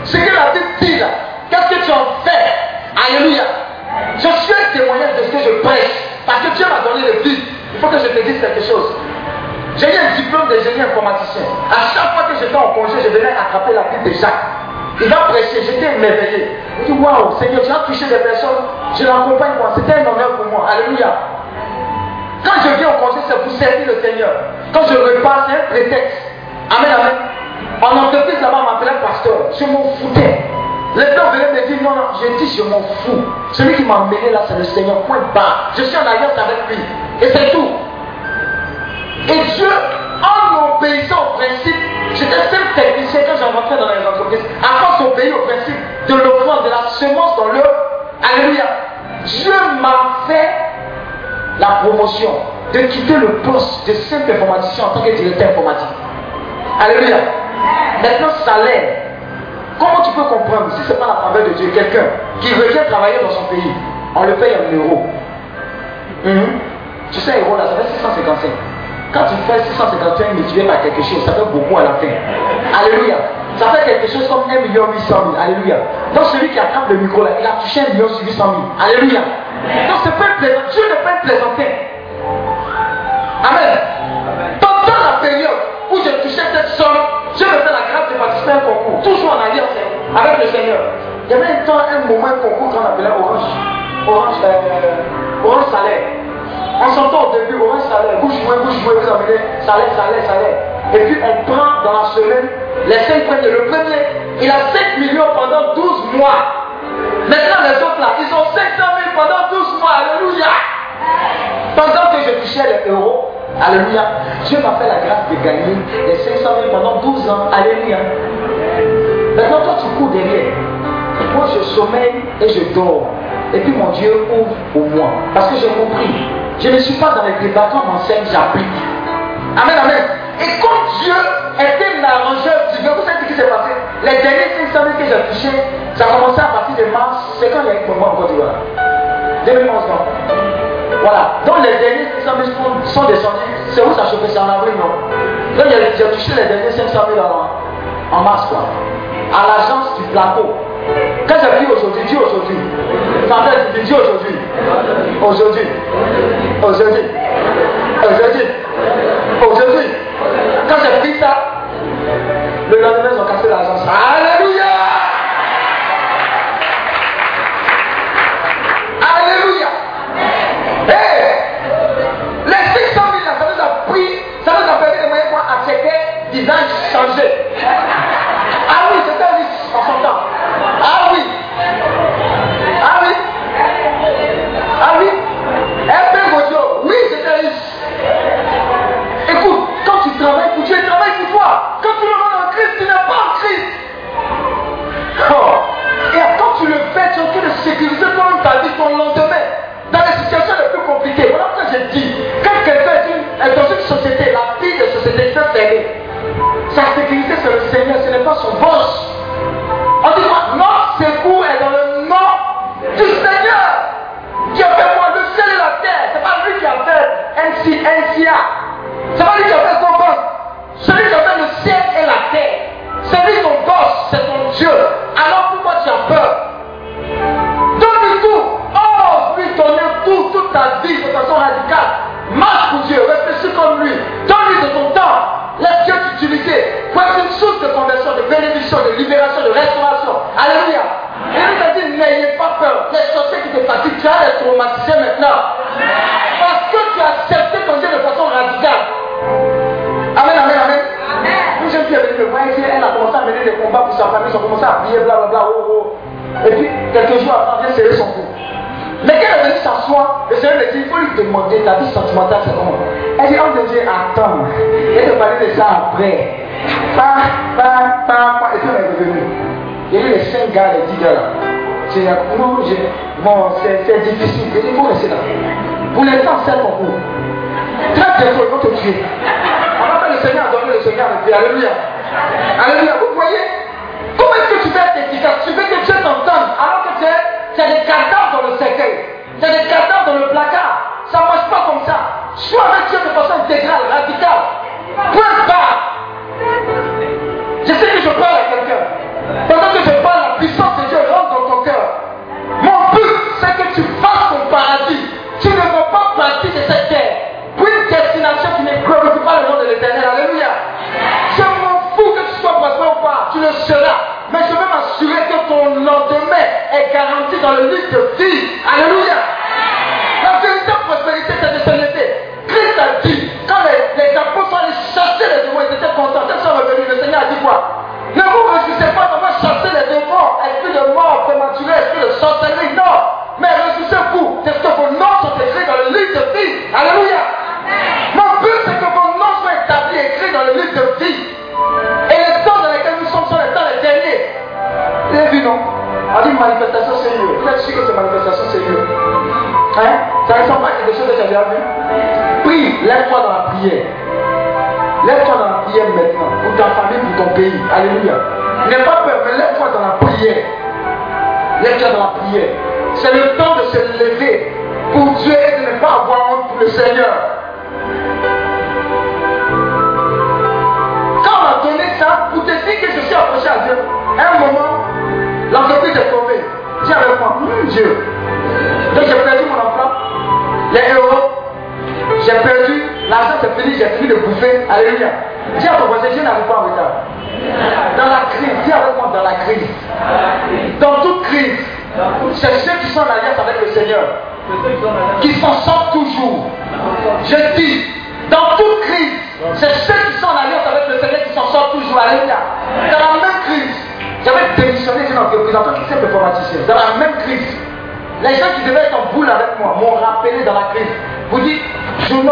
Speaker 1: Ce que la Bible dit là, qu'est-ce que tu en fais? Alléluia. Je suis un témoignage de ce que je prêche. Parce que Dieu m'a donné le vie. Il faut que je te dise quelque chose. J'ai eu un diplôme d'ingénieur informaticien. À chaque fois que j'étais en congé, je venais attraper la Bible de Jacques. Il va prêcher, j'étais émerveillé. Il dit Waouh, Seigneur, tu as touché des personnes, je l'accompagne moi. C'était un honneur pour moi. Alléluia. Quand je viens au congé, c'est pour servir le Seigneur. Quand je repars, c'est un prétexte. Amen, amen. En entreprise, là-bas, m'appelait pasteur. Je m'en foutais. Les gens venaient me dire non, non, j'ai dit je m'en fous. Celui qui m'a emmené là, c'est le Seigneur. Point bas. Je suis en alliance avec lui. Et c'est tout. Et Dieu, en obéissant au principe, j'étais seul technicien quand rentré dans les entreprises, force d'obéir au principe de l'offrande, de la semence dans le. Alléluia. Dieu m'a fait la promotion de quitter le poste de simple informaticien en tant que directeur informatique. Alléluia. Maintenant, salaire. Comment tu peux comprendre si ce n'est pas la faveur de Dieu Quelqu'un qui revient travailler dans son pays, on le paye en euros. Mhm. Tu sais, euros là, ça fait 655. Quand tu fais 651 multiplié par quelque chose, ça fait beaucoup à la fin. Alléluia. Ça fait quelque chose comme 1 million 800 000. Alléluia. Donc celui qui attrape le micro là, il a touché 1 million 800 000. Alléluia. Donc c'est pas plaisant. Dieu ne peut plaisanter. Amen. Concours. Toujours en alliance avec le Seigneur. Il y avait un temps, un moment, un concours qu'on appelait Orange. Orange, euh, orange salaire. On s'entend au début, orange salaire, vous jouez, vous jouez, vous amenez salaire, salaire, salaire. Et puis on prend dans la semaine les 5 premiers. Le premier, il a 5 millions pendant 12 mois. Maintenant les autres là, ils ont 500 000 pendant 12 mois. Alléluia. Pendant que je touchais les euros, Alléluia, Dieu m'a fait la grâce de gagner les 500 000 pendant 12 ans. Alléluia. Maintenant toi tu cours derrière. Moi je sommeille et je dors. Et puis mon Dieu ouvre pour moi. Parce que j'ai compris. Je ne suis pas dans les débats quand on m'enseigne, j'applique. Amen, amen. Et quand Dieu était l'arrangeur divin, vous savez ce qui s'est passé? Les derniers 500 000 que j'ai touchés, ça a commencé à partir de mars, c'est quand il y a eu pour moi en Côte d'Ivoire. 2011, non? Voilà. Donc les derniers 500 000 sont, descendus. C'est où ça chauffait C'est en avril, non? Donc j'ai touché les derniers 500 000 en, en mars, quoi. À l'agence du plateau. Quand j'ai dit aujourd'hui, dis aujourd'hui. Fantasme, dis aujourd'hui. Aujourd'hui. Aujourd'hui. Aujourd'hui. Aujourd'hui. Quand j'ai pris ça, ton pays. Alléluia. N'aie pas peur, mais lève-toi dans la prière. Lève-toi dans la prière. C'est le temps de se lever pour Dieu et de ne pas avoir honte pour le Seigneur. Quand on m'a donné ça, pour te dire que je suis approché à Dieu, un moment, l'entreprise est tombée. Dis avec moi, Hum, Dieu. Donc j'ai perdu mon emploi, les euros, j'ai perdu, l'argent c'est fini, j'ai fini de bouffer. Alléluia. Dis ton voisin, Dieu n'arrive pas. Dans la crise, dis avec moi dans la crise. Dans toute crise, c'est ceux qui sont en alliance avec le Seigneur qui s'en sortent toujours. Je dis, dans toute crise, c'est ceux qui sont en alliance avec le Seigneur qui s'en sortent toujours. Alléluia. Dans la même crise, j'avais démissionné d'une entreprise en tant que simple informaticien. Dans la même crise, les gens qui devaient être en boule avec moi m'ont rappelé dans la crise. Vous dites, Jeune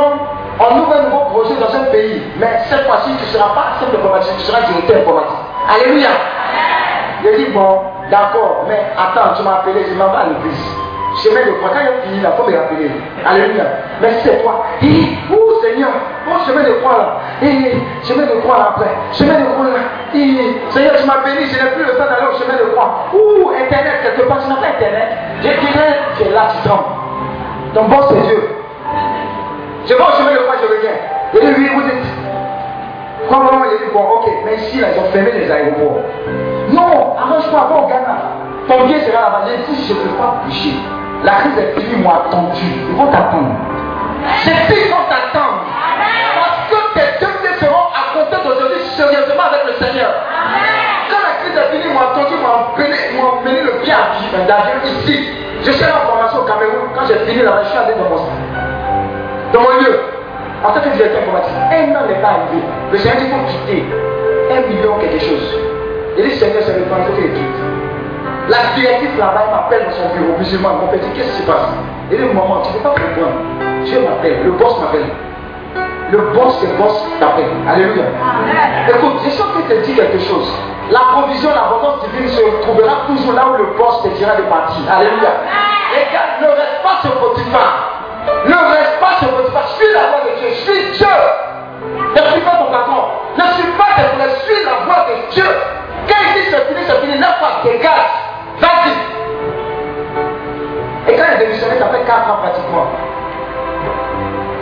Speaker 1: on ouvre un nouveau projet dans un pays, mais cette fois-ci, tu ne seras pas simple informaticien, tu seras directeur informatique. Alléluia. J'ai dit, bon, d'accord, mais attends, tu m'as appelé, je m'en vais à l'église. Chemin de croix, quand il fini là, il faut me rappeler. Alléluia. Mais c'est toi. Hé, oh Seigneur, oh chemin de croix là. Hé, chemin de croix là après. Chemin de croix là. Seigneur, tu m'as béni, je n'ai plus le temps d'aller au chemin de croix. Ouh, Internet, quelque part, tu n'as pas Internet. Je dirais, tu es là, tu trembles. Ton boss, c'est Dieu. Je vais au chemin de croix, je reviens. Dit, oui, vous dites. Comment il dit, bon, ok, mais ici, là, ils ont fermé les aéroports. Non, arrange-toi, va au Ghana. Ton bien sera là-bas. J'ai dit, je ne peux pas bouger. La crise est finie, m'ont attendu. Ils vont t'attendre. Dit, ils vont t'attendre. Parce que tes deux pieds seront à compter d'aujourd'hui sérieusement avec le Seigneur. Quand la crise est finie, attendu, ils m'ont emmené, le pied à pied d'avion ici. Je suis allé en formation au Cameroun. Quand j'ai fini là-bas, je suis allé dans mon, dans mon lieu. En tant que directeur informatique, un an n'est pas arrivé. Le Seigneur dit, il faut quitter un million quelque chose. Il dit, Seigneur, c'est le temps, il faut qu'il quitte. La directrice là-bas, elle m'appelle dans son bureau, musulman, mon petit, qu'est-ce qui se passe? Il dit, maman, tu ne peux pas comprendre. Dieu m'appelle, le boss m'appelle. Le boss, le boss t'appelle. Alléluia. Écoute, je sens qu'il te dit quelque chose. La provision, l'abondance divine se trouvera toujours là où le boss te dira de partir. Alléluia. Et gars, ne reste pas sur Potiphar. Ne reste pas. Suis la voix de Dieu. Suis Dieu. Ne suis pas ton patron. Ne suis pas tes. Suis la voix de Dieu. Quand il dit c'est fini, c'est fini, n'a pas dégage. Vas-y. Et quand il est démissionné, ça fait 4 ans pratiquement.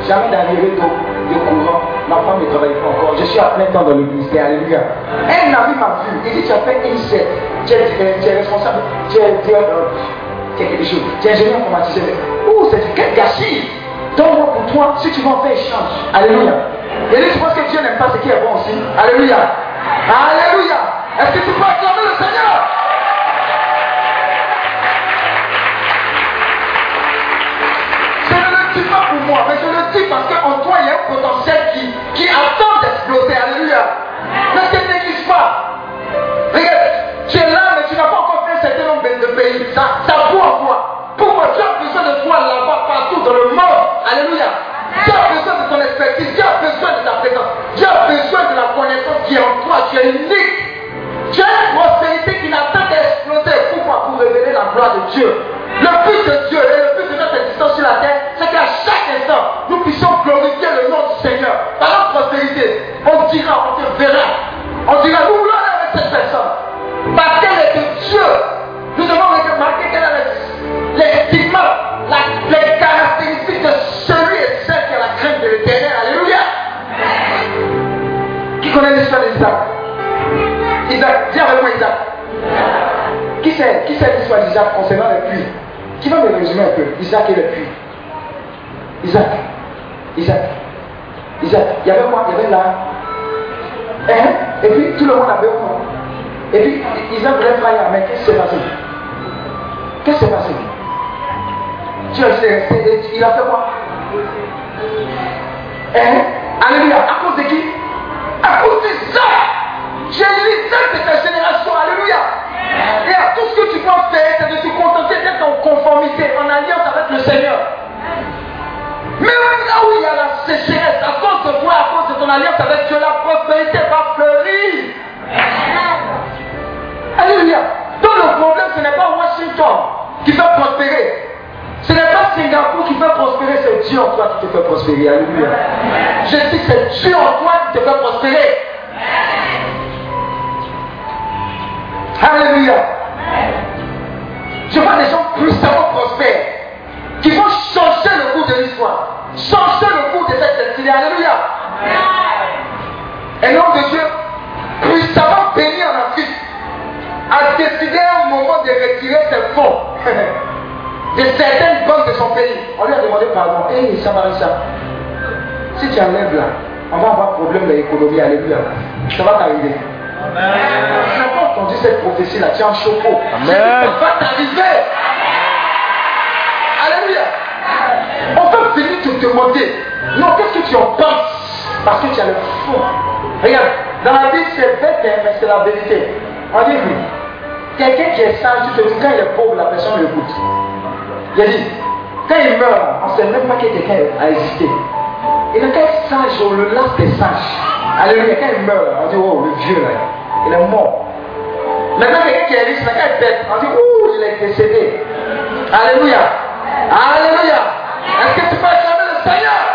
Speaker 1: Jamais d'arrivée de, de courant. Ma femme ne travaille pas encore. Je suis à plein temps dans le ministère. Alléluia. Un ami m'a vu. Il dit Tu as fait une set. Tu es, responsable. Tu es, euh, quelque chose. Tu es ingénieur informaticien. Ouh, c'est quel gâchis. Donne-moi pour toi si tu veux en faire échange. Alléluia. Et lui, tu penses que Dieu n'aime pas ce qui est bon aussi. Alléluia. Alléluia. Est-ce que tu peux acclamer le Seigneur? Je ne le dis pas pour moi, mais je le dis parce qu'en toi, il y a un potentiel qui, qui attend d'exploser. Alléluia. Ne te néglige pas. unique. Dieu a une prospérité qui n'attend qu'à exploser. Pourquoi Pour révéler la gloire de Dieu. Le but de Dieu et le but de notre existence sur la terre, c'est qu'à chaque instant, nous puissions glorifier le nom du Seigneur. Par la prospérité, on dira, on te verra. On dira, nous voulons avec cette personne. Parce qu'elle est de Dieu. Nous devons remarquer qu'elle a les, les les caractéristiques de celui et celle qui a la crainte de l'éternel. Alléluia. Qui connaît l'histoire des d'Isaac C'est Qui sait l'histoire d'Isaac concernant les puits Qui va me résumer un peu Isaac et les puits? Isaac. Isaac. Isaac. Il y avait quoi Il y avait là. Hein? Et puis tout le monde avait quoi Et puis Isaac voulait faire mais qu'est-ce qui s'est passé? Qu'est-ce qui s'est passé? Dieu il a fait quoi? Hein? Alléluia. À cause de qui? À cause ça. J'ai l'Isaac de ta génération. Alléluia. Et à tout ce que tu dois faire, c'est de te contenter d'être en conformité, en alliance avec le Seigneur. Même là où il y a la sécheresse, à cause de toi, à cause de ton alliance avec Dieu, la prospérité va fleurir. Alléluia. Donc le problème, ce n'est pas Washington qui fait prospérer. Ce n'est pas Singapour qui fait prospérer, c'est Dieu en toi qui te fait prospérer. Alléluia. Je dis c'est Dieu en toi qui te fait prospérer. Alléluia. Je vois des gens puissamment prospères qui vont changer le cours de l'histoire, changer le cours de cette destinée. Alléluia. Et l'homme de Dieu, puissamment béni en Afrique, a décidé à un moment de retirer ses fonds de certaines banques de son pays. On lui a demandé pardon. Hé, hey, Samarissa, si tu enlèves là, on va avoir problème de l'économie. Alléluia. Ça va t'arriver. Tu n'as pas entendu cette prophétie-là, tu es en choco.
Speaker 2: Amen.
Speaker 1: Ça va t'arriver. Alléluia. On peut venir te demander, non, qu'est-ce que tu en penses? Parce que tu as le fond. Regarde, dans la Bible, c'est bête, mais c'est la vérité. On dit, oui. Quelqu'un qui est sage, tu te dis, quand il est pauvre, la personne l'écoute. Il a dit, quand il meurt, on ne sait même pas que quelqu'un a existé. Gars est sage, on le lasse des sages. Alléluia, quand il meurt, on dit, oh, le vieux là, il est mort. Maintenant, quelqu'un qui est riche, gars est bête, on dit, ouh, il est décédé. Alléluia. Alléluia. Est-ce que tu peux acclamer le Seigneur?